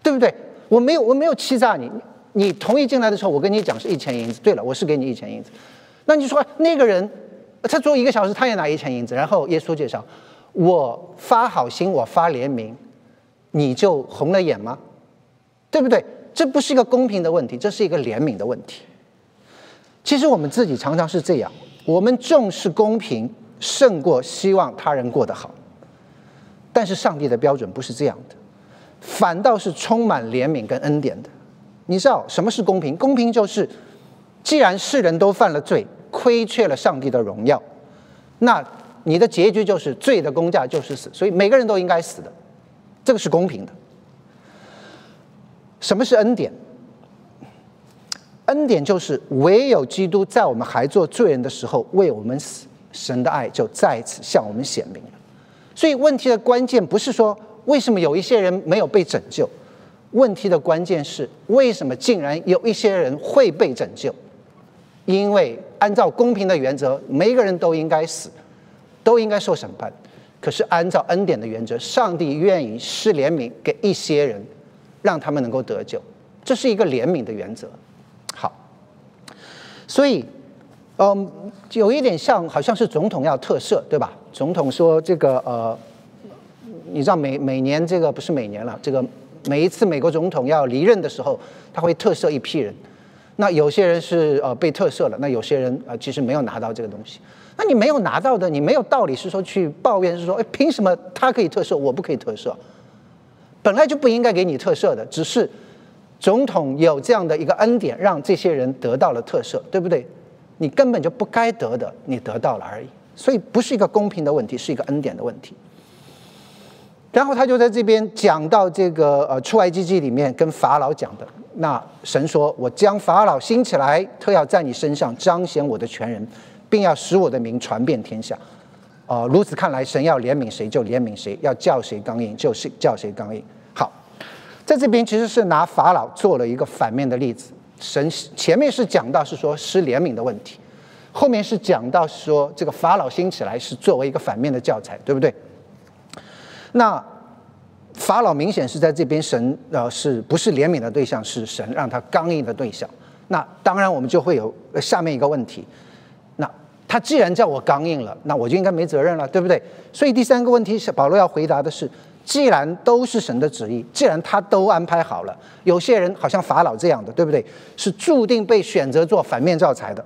S1: 对不对？我没有，我没有欺诈你。你同意进来的时候，我跟你讲是一千银子。对了，我是给你一千银子。那你说那个人他做一个小时，他也拿一千银子。然后耶稣介绍：我发好心，我发怜悯，你就红了眼吗？对不对？这不是一个公平的问题，这是一个怜悯的问题。”其实我们自己常常是这样，我们重视公平胜过希望他人过得好。但是上帝的标准不是这样的，反倒是充满怜悯跟恩典的。你知道什么是公平？公平就是，既然世人都犯了罪，亏缺了上帝的荣耀，那你的结局就是罪的公价就是死，所以每个人都应该死的，这个是公平的。什么是恩典？恩典就是唯有基督在我们还做罪人的时候为我们死，神的爱就再次向我们显明了。所以问题的关键不是说为什么有一些人没有被拯救，问题的关键是为什么竟然有一些人会被拯救？因为按照公平的原则，每一个人都应该死，都应该受审判。可是按照恩典的原则，上帝愿意施怜悯给一些人，让他们能够得救，这是一个怜悯的原则。所以，嗯，有一点像，好像是总统要特赦，对吧？总统说这个，呃，你知道每每年这个不是每年了，这个每一次美国总统要离任的时候，他会特赦一批人。那有些人是呃被特赦了，那有些人呃其实没有拿到这个东西。那你没有拿到的，你没有道理是说去抱怨，是说，哎，凭什么他可以特赦，我不可以特赦？本来就不应该给你特赦的，只是。总统有这样的一个恩典，让这些人得到了特赦，对不对？你根本就不该得的，你得到了而已。所以不是一个公平的问题，是一个恩典的问题。然后他就在这边讲到这个呃出埃及记里面跟法老讲的，那神说：“我将法老兴起来，特要在你身上彰显我的全人，并要使我的名传遍天下。”哦，如此看来，神要怜悯谁就怜悯谁，要叫谁刚硬就是叫谁刚硬。在这边其实是拿法老做了一个反面的例子。神前面是讲到是说失怜悯的问题，后面是讲到说这个法老兴起来是作为一个反面的教材，对不对？那法老明显是在这边神呃是不是怜悯的对象，是神让他刚硬的对象。那当然我们就会有下面一个问题：那他既然叫我刚硬了，那我就应该没责任了，对不对？所以第三个问题是保罗要回答的是。既然都是神的旨意，既然他都安排好了，有些人好像法老这样的，对不对？是注定被选择做反面教材的。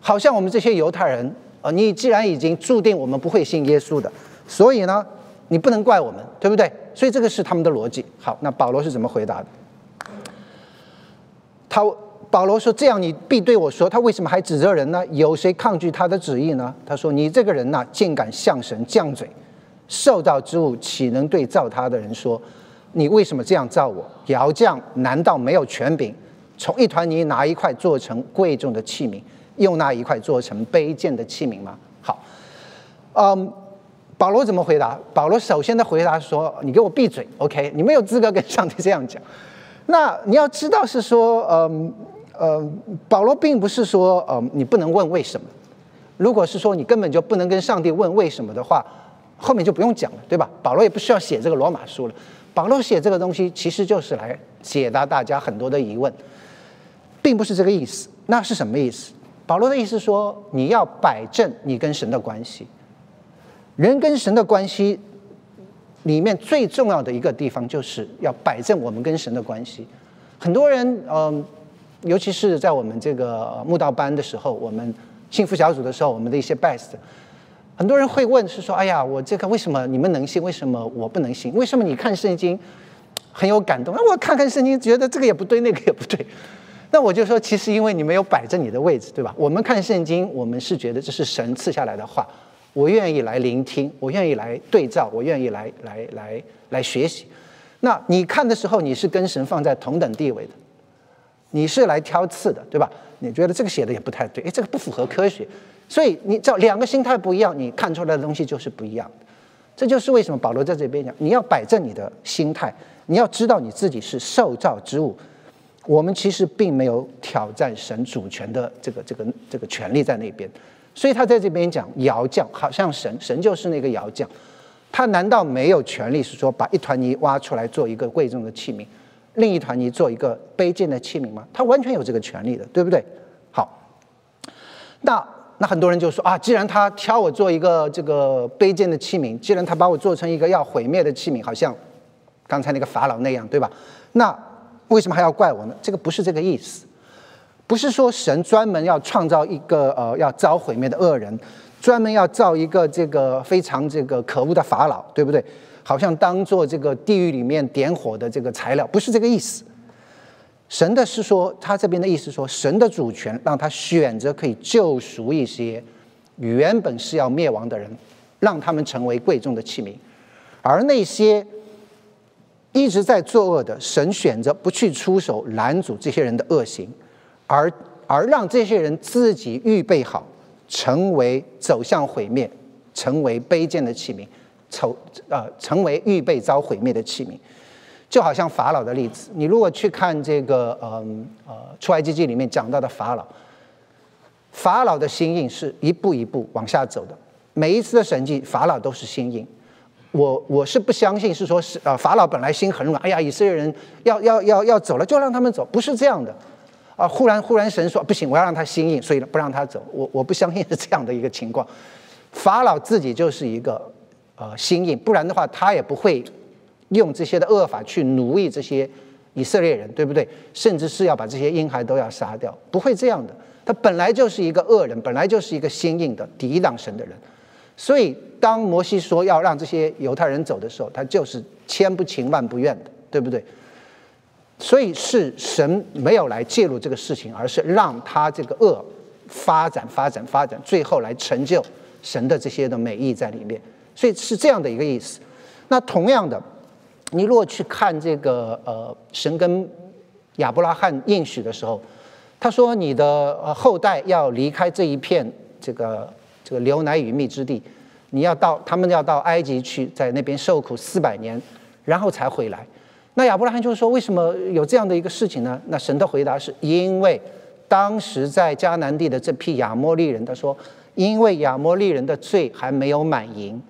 S1: 好像我们这些犹太人，呃，你既然已经注定我们不会信耶稣的，所以呢，你不能怪我们，对不对？所以这个是他们的逻辑。好，那保罗是怎么回答的？他保罗说：“这样你必对我说，他为什么还指责人呢？有谁抗拒他的旨意呢？”他说：“你这个人呐，竟敢向神犟嘴。”受造之物岂能对造他的人说：“你为什么这样造我？窑匠难道没有权柄，从一团泥拿一块做成贵重的器皿，用那一块做成卑贱的器皿吗？好，嗯，保罗怎么回答？保罗首先的回答说：“你给我闭嘴，OK？你没有资格跟上帝这样讲。(laughs) ”那你要知道是说，嗯呃，保罗并不是说，嗯，你不能问为什么。如果是说你根本就不能跟上帝问为什么的话，后面就不用讲了，对吧？保罗也不需要写这个罗马书了。保罗写这个东西其实就是来解答大家很多的疑问，并不是这个意思。那是什么意思？保罗的意思说，你要摆正你跟神的关系。人跟神的关系里面最重要的一个地方，就是要摆正我们跟神的关系。很多人，嗯，尤其是在我们这个慕道班的时候，我们幸福小组的时候，我们的一些 best。很多人会问，是说，哎呀，我这个为什么你们能信，为什么我不能信？为什么你看圣经很有感动？那我看看圣经，觉得这个也不对，那个也不对。(laughs) 那我就说，其实因为你没有摆正你的位置，对吧？我们看圣经，我们是觉得这是神赐下来的话，我愿意来聆听，我愿意来对照，我愿意来来来来学习。那你看的时候，你是跟神放在同等地位的，你是来挑刺的，对吧？你觉得这个写的也不太对，哎，这个不符合科学。所以你照两个心态不一样，你看出来的东西就是不一样的。这就是为什么保罗在这边讲，你要摆正你的心态，你要知道你自己是受造之物。我们其实并没有挑战神主权的这个这个这个权利在那边。所以他在这边讲窑匠，好像神神就是那个窑匠，他难道没有权利是说把一团泥挖出来做一个贵重的器皿，另一团泥做一个卑贱的器皿吗？他完全有这个权利的，对不对？好，那。那很多人就说啊，既然他挑我做一个这个卑贱的器皿，既然他把我做成一个要毁灭的器皿，好像刚才那个法老那样，对吧？那为什么还要怪我呢？这个不是这个意思，不是说神专门要创造一个呃要遭毁灭的恶人，专门要造一个这个非常这个可恶的法老，对不对？好像当做这个地狱里面点火的这个材料，不是这个意思。神的是说，他这边的意思说，神的主权让他选择可以救赎一些原本是要灭亡的人，让他们成为贵重的器皿；而那些一直在作恶的，神选择不去出手拦阻这些人的恶行，而而让这些人自己预备好，成为走向毁灭、成为卑贱的器皿，丑呃成为预备遭毁灭的器皿。就好像法老的例子，你如果去看这个，嗯呃，出埃及记里面讲到的法老，法老的心印是一步一步往下走的，每一次的神迹，法老都是心印。我我是不相信是说是呃法老本来心很软，哎呀，以色列人要要要要走了，就让他们走，不是这样的，啊，忽然忽然神说不行，我要让他心印，所以不让他走，我我不相信是这样的一个情况。法老自己就是一个呃心印，不然的话他也不会。用这些的恶法去奴役这些以色列人，对不对？甚至是要把这些婴孩都要杀掉，不会这样的。他本来就是一个恶人，本来就是一个心硬的抵挡神的人。所以，当摩西说要让这些犹太人走的时候，他就是千不情万不愿的，对不对？所以是神没有来介入这个事情，而是让他这个恶发展、发展、发展，最后来成就神的这些的美意在里面。所以是这样的一个意思。那同样的。你如果去看这个呃神跟亚伯拉罕应许的时候，他说你的后代要离开这一片这个这个流奶与蜜之地，你要到他们要到埃及去，在那边受苦四百年，然后才回来。那亚伯拉罕就说为什么有这样的一个事情呢？那神的回答是因为当时在迦南地的这批亚摩利人，他说因为亚摩利人的罪还没有满盈。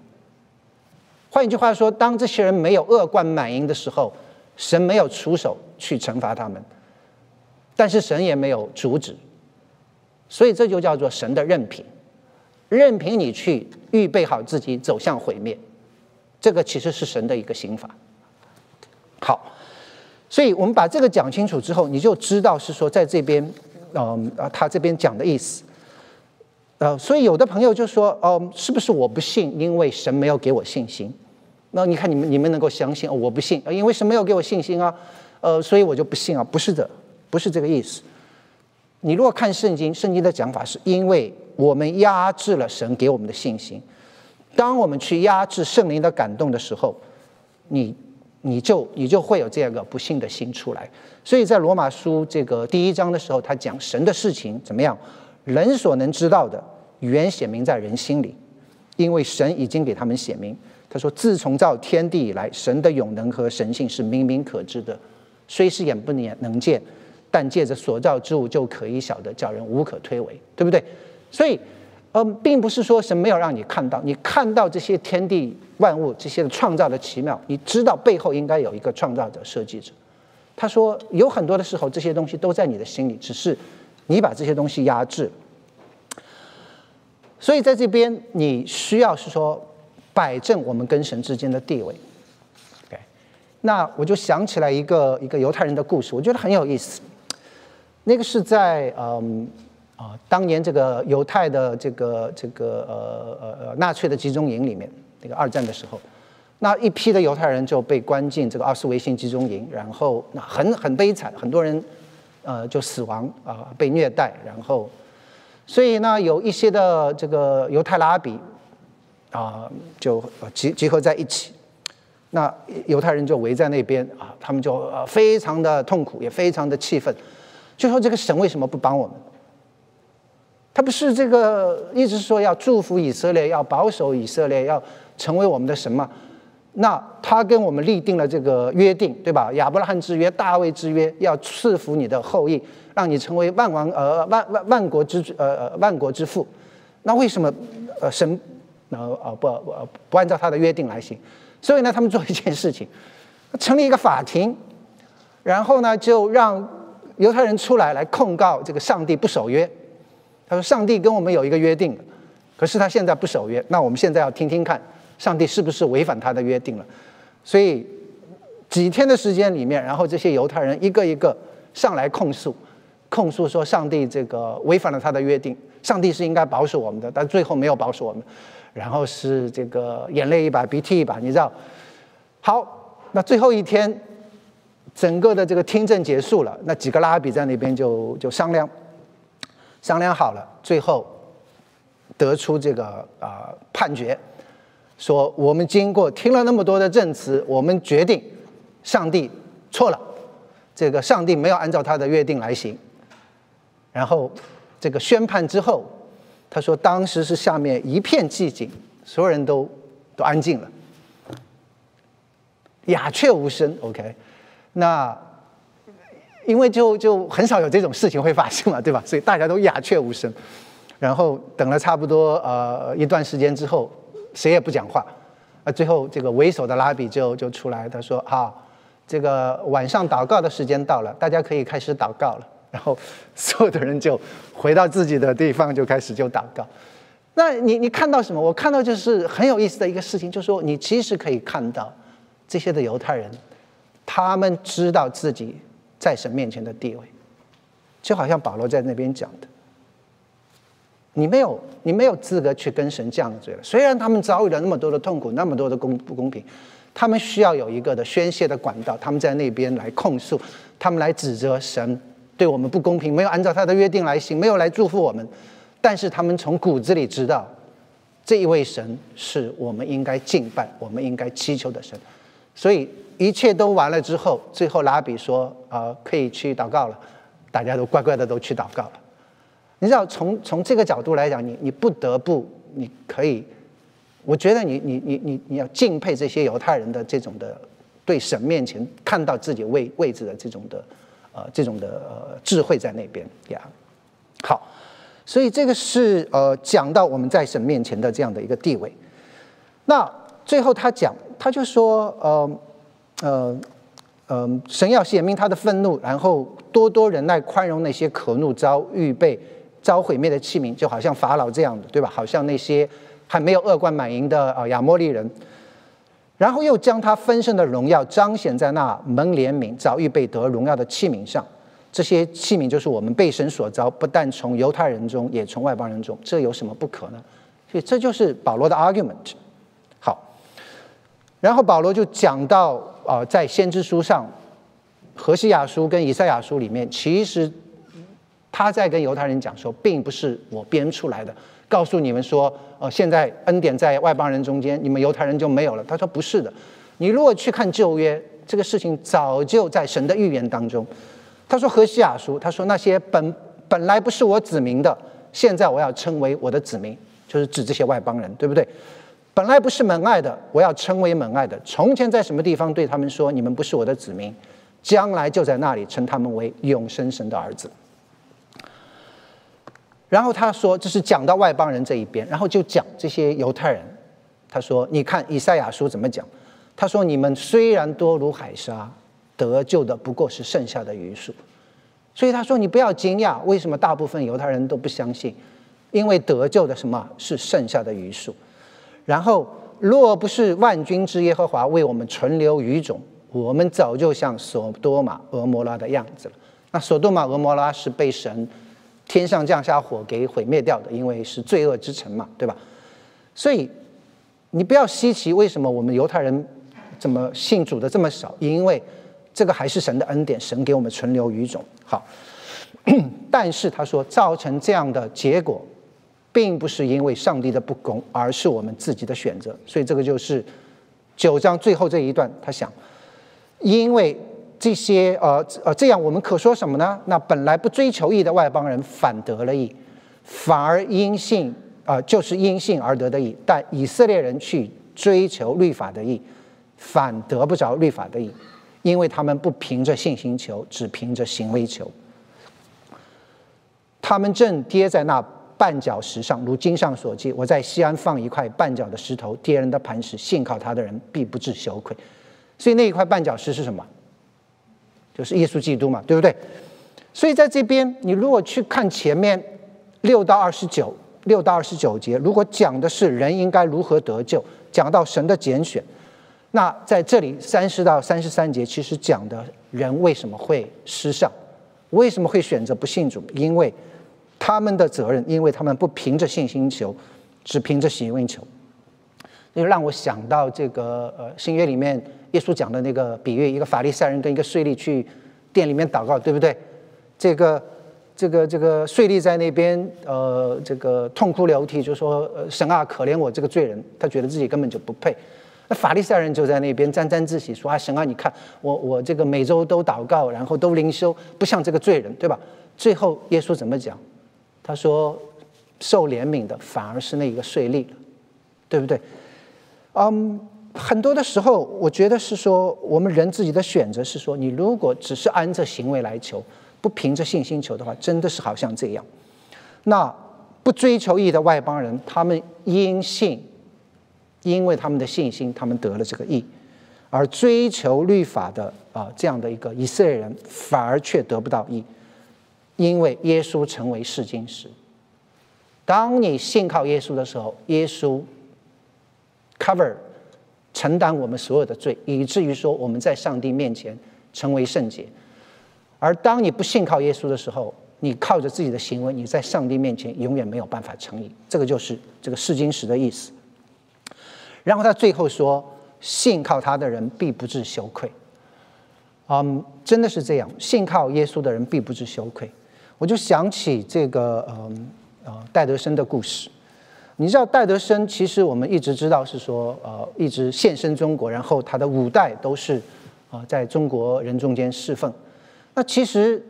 S1: 换一句话说，当这些人没有恶贯满盈的时候，神没有出手去惩罚他们，但是神也没有阻止，所以这就叫做神的任凭，任凭你去预备好自己走向毁灭，这个其实是神的一个刑法。好，所以我们把这个讲清楚之后，你就知道是说在这边，嗯，他这边讲的意思。呃，所以有的朋友就说，哦，是不是我不信，因为神没有给我信心？那你看你们，你们能够相信？我不信，因为神没有给我信心啊，呃，所以我就不信啊。不是的，不是这个意思。你如果看圣经，圣经的讲法是因为我们压制了神给我们的信心。当我们去压制圣灵的感动的时候，你你就你就会有这样一个不幸的心出来。所以在罗马书这个第一章的时候，他讲神的事情怎么样，人所能知道的，原显明在人心里，因为神已经给他们显明。他说：“自从造天地以来，神的永能和神性是明明可知的，虽是眼不能能见，但借着所造之物就可以晓得，叫人无可推诿，对不对？所以，嗯，并不是说神没有让你看到，你看到这些天地万物这些创造的奇妙，你知道背后应该有一个创造者、设计者。他说，有很多的时候，这些东西都在你的心里，只是你把这些东西压制。所以，在这边你需要是说。”摆正我们跟神之间的地位，OK，那我就想起来一个一个犹太人的故事，我觉得很有意思。那个是在嗯啊当年这个犹太的这个这个呃呃呃纳粹的集中营里面，那个二战的时候，那一批的犹太人就被关进这个奥斯维辛集中营，然后那很很悲惨，很多人呃就死亡啊被虐待，然后所以呢有一些的这个犹太拉比。啊，就集集合在一起，那犹太人就围在那边啊，他们就呃非常的痛苦，也非常的气愤，就说这个神为什么不帮我们？他不是这个一直说要祝福以色列，要保守以色列，要成为我们的神吗？那他跟我们立定了这个约定，对吧？亚伯拉罕之约、大卫之约，要赐福你的后裔，让你成为万王呃万万万国之呃万国之父。那为什么呃神？然后啊不不不按照他的约定来行，所以呢，他们做一件事情，(laughs) 成立一个法庭，然后呢，就让犹太人出来来控告这个上帝不守约。他说：“上帝跟我们有一个约定，可是他现在不守约，那我们现在要听听看，上帝是不是违反他的约定了？”所以几天的时间里面，然后这些犹太人一个一个上来控诉，控诉说上帝这个违反了他的约定，上帝是应该保守我们的，但最后没有保守我们。然后是这个眼泪一把鼻涕一把，你知道？好，那最后一天，整个的这个听证结束了，那几个拉比在那边就就商量，商量好了，最后得出这个啊判决，说我们经过听了那么多的证词，我们决定上帝错了，这个上帝没有按照他的约定来行。然后这个宣判之后。他说：“当时是下面一片寂静，所有人都都安静了，鸦雀无声。OK，那因为就就很少有这种事情会发生嘛，对吧？所以大家都鸦雀无声。然后等了差不多呃一段时间之后，谁也不讲话。啊，最后这个为首的拉比就就出来，他说：‘啊，这个晚上祷告的时间到了，大家可以开始祷告了。’”然后所有的人就回到自己的地方，就开始就祷告。那你你看到什么？我看到就是很有意思的一个事情，就是说你其实可以看到这些的犹太人，他们知道自己在神面前的地位，就好像保罗在那边讲的，你没有你没有资格去跟神犟嘴了。虽然他们遭遇了那么多的痛苦，那么多的公不公平，他们需要有一个的宣泄的管道，他们在那边来控诉，他们来指责神。对我们不公平，没有按照他的约定来行，没有来祝福我们。但是他们从骨子里知道，这一位神是我们应该敬拜、我们应该祈求的神。所以一切都完了之后，最后拉比说：“啊，可以去祷告了。”大家都乖乖的都去祷告了。你知道，从从这个角度来讲，你你不得不，你可以，我觉得你你你你你要敬佩这些犹太人的这种的对神面前看到自己位位置的这种的。呃，这种的智慧在那边呀，好，所以这个是呃讲到我们在神面前的这样的一个地位。那最后他讲，他就说，呃呃呃，神要显明他的愤怒，然后多多忍耐宽容那些可怒遭预备遭毁灭的器皿，就好像法老这样的，对吧？好像那些还没有恶贯满盈的啊亚摩利人。然后又将他分身的荣耀彰显在那蒙怜悯、早预备得荣耀的器皿上，这些器皿就是我们被神所召，不但从犹太人中，也从外邦人中，这有什么不可呢？所以这就是保罗的 argument。好，然后保罗就讲到啊，在先知书上，何西亚书跟以赛亚书里面，其实他在跟犹太人讲说，并不是我编出来的。告诉你们说，呃，现在恩典在外邦人中间，你们犹太人就没有了。他说不是的，你如果去看旧约，这个事情早就在神的预言当中。他说：“何西亚书，他说那些本本来不是我子民的，现在我要称为我的子民，就是指这些外邦人，对不对？本来不是门外的，我要称为门外的。从前在什么地方对他们说，你们不是我的子民，将来就在那里称他们为永生神的儿子。”然后他说：“这是讲到外邦人这一边，然后就讲这些犹太人。他说：‘你看以赛亚书怎么讲？’他说：‘你们虽然多如海沙，得救的不过是剩下的余数。’所以他说：‘你不要惊讶，为什么大部分犹太人都不相信？因为得救的什么是剩下的余数。然后，若不是万军之耶和华为我们存留余种，我们早就像索多玛、俄摩拉的样子了。那索多玛、俄摩拉是被神。”天上降下火给毁灭掉的，因为是罪恶之城嘛，对吧？所以你不要稀奇，为什么我们犹太人怎么信主的这么少？因为这个还是神的恩典，神给我们存留余种。好，(coughs) 但是他说造成这样的结果，并不是因为上帝的不公，而是我们自己的选择。所以这个就是九章最后这一段，他想，因为。这些呃呃，这样我们可说什么呢？那本来不追求义的外邦人反得了义，反而因信啊，就是因信而得的义。但以色列人去追求律法的义，反得不着律法的义，因为他们不凭着信心求，只凭着行为求。他们正跌在那绊脚石上，如经上所记：“我在西安放一块绊脚的石头，跌人的磐石，信靠他的人必不致羞愧。”所以那一块绊脚石是什么？就是耶稣基督嘛，对不对？所以在这边，你如果去看前面六到二十九、六到二十九节，如果讲的是人应该如何得救，讲到神的拣选，那在这里三十到三十三节，其实讲的人为什么会失上，为什么会选择不信主？因为他们的责任，因为他们不凭着信心求，只凭着行为求。就让我想到这个呃新约里面耶稣讲的那个比喻，一个法利赛人跟一个税吏去店里面祷告，对不对？这个这个这个税吏在那边呃这个痛哭流涕，就说神啊可怜我这个罪人，他觉得自己根本就不配。那法利赛人就在那边沾沾自喜说啊神啊你看我我这个每周都祷告，然后都灵修，不像这个罪人，对吧？最后耶稣怎么讲？他说受怜悯的反而是那一个税吏，对不对？嗯，很多的时候，我觉得是说，我们人自己的选择是说，你如果只是按着行为来求，不凭着信心求的话，真的是好像这样。那不追求义的外邦人，他们因信，因为他们的信心，他们得了这个义；而追求律法的啊这样的一个以色列人，反而却得不到义，因为耶稣成为试金石。当你信靠耶稣的时候，耶稣。Cover 承担我们所有的罪，以至于说我们在上帝面前成为圣洁。而当你不信靠耶稣的时候，你靠着自己的行为，你在上帝面前永远没有办法成义。这个就是这个试金石的意思。然后他最后说：“信靠他的人必不至羞愧。”嗯，真的是这样，信靠耶稣的人必不至羞愧。我就想起这个嗯呃戴德生的故事。你知道戴德生，其实我们一直知道是说，呃，一直献身中国，然后他的五代都是，啊，在中国人中间侍奉。那其实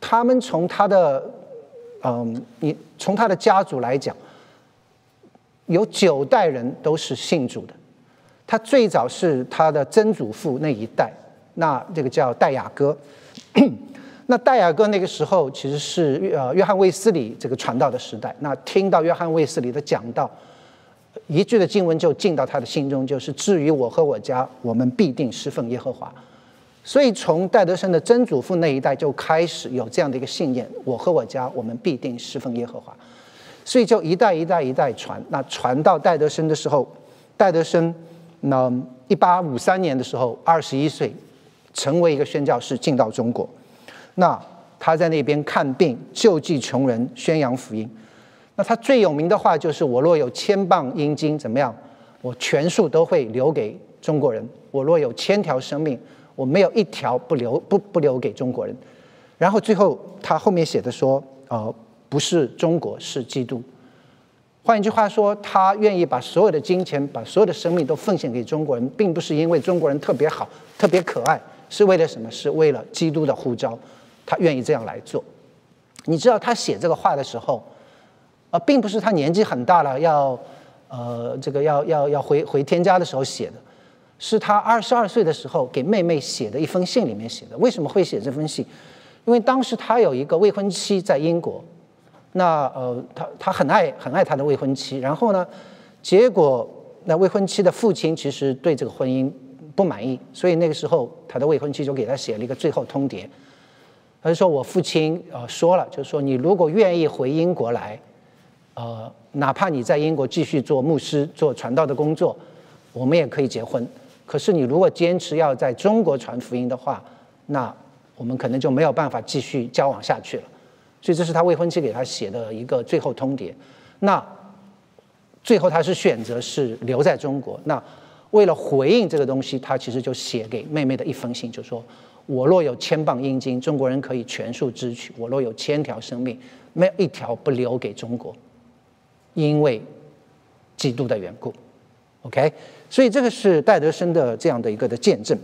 S1: 他们从他的，嗯，你从他的家族来讲，有九代人都是信主的。他最早是他的曾祖父那一代，那这个叫戴雅歌。那戴雅哥那个时候其实是呃约翰卫斯理这个传道的时代。那听到约翰卫斯理的讲道，一句的经文就进到他的心中，就是至于我和我家，我们必定侍奉耶和华。所以从戴德生的曾祖父那一代就开始有这样的一个信念：我和我家，我们必定侍奉耶和华。所以就一代一代一代传。那传到戴德生的时候，戴德生那一八五三年的时候，二十一岁，成为一个宣教士，进到中国。那他在那边看病、救济穷人、宣扬福音。那他最有名的话就是：“我若有千磅阴金，怎么样？我全数都会留给中国人。我若有千条生命，我没有一条不留不不留给中国人。”然后最后他后面写的说：“呃，不是中国，是基督。”换一句话说，他愿意把所有的金钱、把所有的生命都奉献给中国人，并不是因为中国人特别好、特别可爱，是为了什么？是为了基督的呼召，他愿意这样来做。你知道他写这个话的时候，啊，并不是他年纪很大了要，呃，这个要要要回回天家的时候写的，是他二十二岁的时候给妹妹写的一封信里面写的。为什么会写这封信？因为当时他有一个未婚妻在英国。那呃，他他很爱很爱他的未婚妻，然后呢，结果那未婚妻的父亲其实对这个婚姻不满意，所以那个时候他的未婚妻就给他写了一个最后通牒，他说我父亲呃说了，就是说你如果愿意回英国来，呃，哪怕你在英国继续做牧师做传道的工作，我们也可以结婚。可是你如果坚持要在中国传福音的话，那我们可能就没有办法继续交往下去了。所以这是他未婚妻给他写的一个最后通牒。那最后他是选择是留在中国。那为了回应这个东西，他其实就写给妹妹的一封信，就说：“我若有千磅阴金，中国人可以全数支取；我若有千条生命，没有一条不留给中国，因为基督的缘故。” OK，所以这个是戴德生的这样的一个的见证。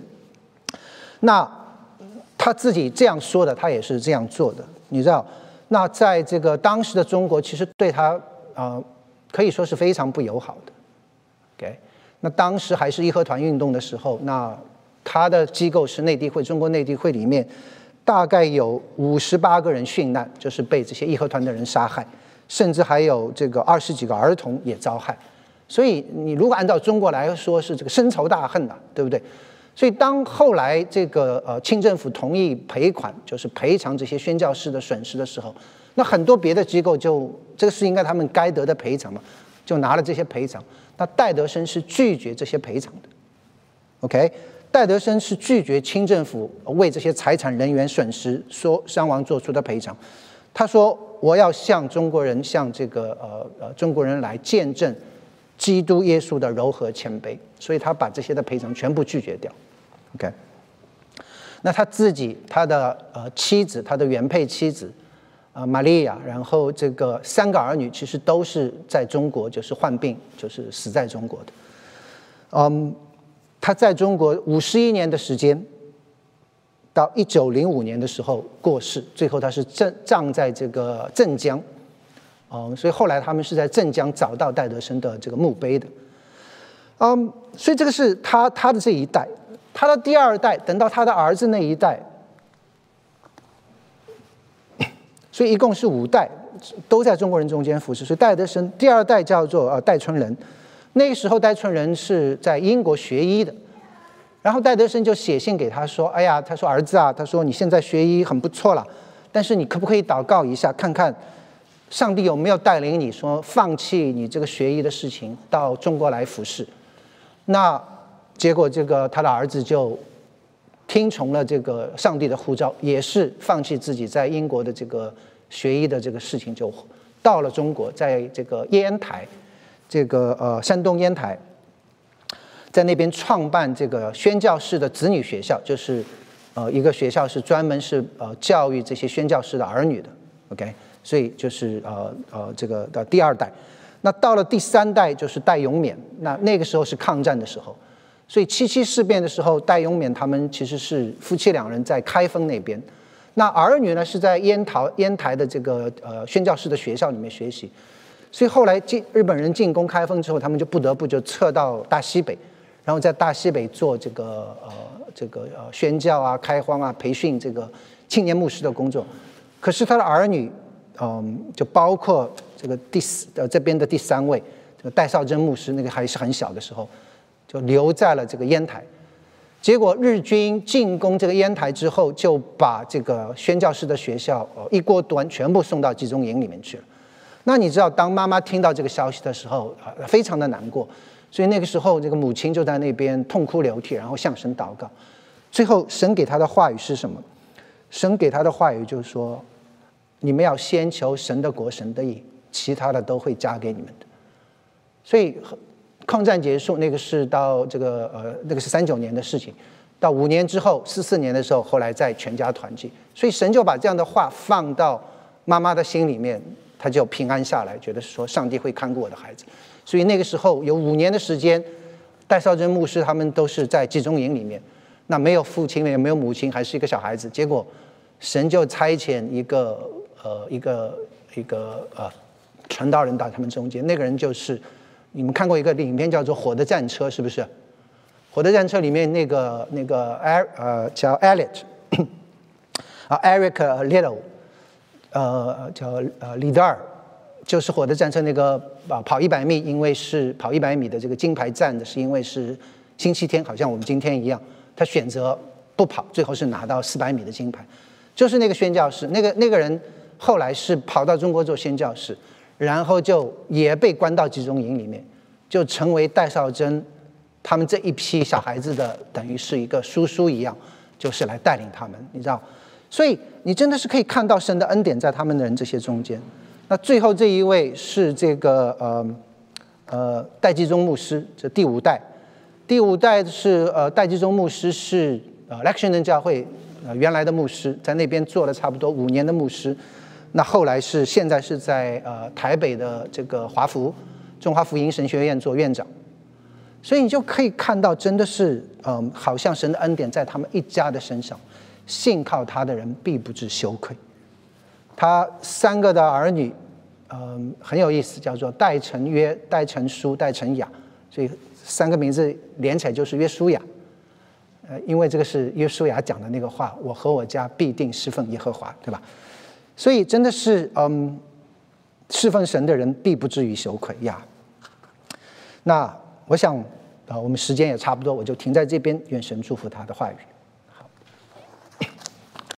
S1: 那他自己这样说的，他也是这样做的，你知道。那在这个当时的中国，其实对他啊可以说是非常不友好的。OK，那当时还是义和团运动的时候，那他的机构是内地会，中国内地会里面大概有五十八个人殉难，就是被这些义和团的人杀害，甚至还有这个二十几个儿童也遭害。所以你如果按照中国来说，是这个深仇大恨呐，对不对？所以，当后来这个呃清政府同意赔款，就是赔偿这些宣教士的损失的时候，那很多别的机构就这个是应该他们该得的赔偿嘛，就拿了这些赔偿。那戴德生是拒绝这些赔偿的。OK，戴德生是拒绝清政府为这些财产人员损失说伤亡做出的赔偿。他说：“我要向中国人，向这个呃呃中国人来见证基督耶稣的柔和谦卑。”所以他把这些的赔偿全部拒绝掉。OK，那他自己、他的呃妻子、他的原配妻子啊玛利亚，然后这个三个儿女，其实都是在中国，就是患病，就是死在中国的。嗯，他在中国五十一年的时间，到一九零五年的时候过世，最后他是葬葬在这个镇江。嗯，所以后来他们是在镇江找到戴德生的这个墓碑的。嗯，所以这个是他他的这一代。他的第二代，等到他的儿子那一代，所以一共是五代，都在中国人中间服侍。所以戴德生第二代叫做呃戴春仁，那个时候戴春仁是在英国学医的，然后戴德生就写信给他说：“哎呀，他说儿子啊，他说你现在学医很不错了，但是你可不可以祷告一下，看看上帝有没有带领你说放弃你这个学医的事情，到中国来服侍？”那。结果，这个他的儿子就听从了这个上帝的呼召，也是放弃自己在英国的这个学医的这个事情，就到了中国，在这个烟台，这个呃山东烟台，在那边创办这个宣教士的子女学校，就是呃一个学校是专门是呃教育这些宣教士的儿女的。OK，所以就是呃呃这个的第二代，那到了第三代就是戴永冕，那那个时候是抗战的时候。所以七七事变的时候，戴永冕他们其实是夫妻两人在开封那边，那儿女呢是在烟台烟台的这个呃宣教士的学校里面学习，所以后来进日本人进攻开封之后，他们就不得不就撤到大西北，然后在大西北做这个呃这个呃宣教啊、开荒啊、培训这个青年牧师的工作。可是他的儿女，嗯，就包括这个第四呃这边的第三位，这个戴绍珍牧师，那个还是很小的时候。就留在了这个烟台，结果日军进攻这个烟台之后，就把这个宣教士的学校呃一锅端全部送到集中营里面去了。那你知道，当妈妈听到这个消息的时候，非常的难过。所以那个时候，这个母亲就在那边痛哭流涕，然后向神祷告。最后，神给他的话语是什么？神给他的话语就是说：你们要先求神的国、神的义，其他的都会加给你们的。所以。抗战结束，那个是到这个呃，那个是三九年的事情。到五年之后，四四年的时候，后来再全家团聚。所以神就把这样的话放到妈妈的心里面，他就平安下来，觉得说上帝会看顾我的孩子。所以那个时候有五年的时间，戴少珍牧师他们都是在集中营里面，那没有父亲也没有母亲，还是一个小孩子。结果神就差遣一个呃一个一个呃传道人到他们中间，那个人就是你们看过一个影片叫做《火的战车》，是不是？《火的战车》里面那个那个艾呃叫 a l e t 啊，Eric Little，呃叫呃李德尔。就是火的战车那个啊跑一百米，因为是跑一百米的这个金牌战的，是因为是星期天，好像我们今天一样，他选择不跑，最后是拿到四百米的金牌。就是那个宣教士，那个那个人后来是跑到中国做宣教士，然后就也被关到集中营里面，就成为戴少珍他们这一批小孩子的等于是一个叔叔一样，就是来带领他们，你知道，所以你真的是可以看到神的恩典在他们的人这些中间。那最后这一位是这个呃呃戴季中牧师，这第五代，第五代是呃戴季中牧师是呃 Lectionan 教会呃原来的牧师，在那边做了差不多五年的牧师，那后来是现在是在呃台北的这个华福中华福音神学院做院长，所以你就可以看到，真的是嗯，好像神的恩典在他们一家的身上，信靠他的人必不致羞愧。他三个的儿女，嗯，很有意思，叫做戴成约、戴成书、戴成雅，所以三个名字连起来就是约书亚。呃，因为这个是约书亚讲的那个话，我和我家必定侍奉耶和华，对吧？所以真的是，嗯，侍奉神的人必不至于羞愧呀。那我想，啊，我们时间也差不多，我就停在这边，愿神祝福他的话语。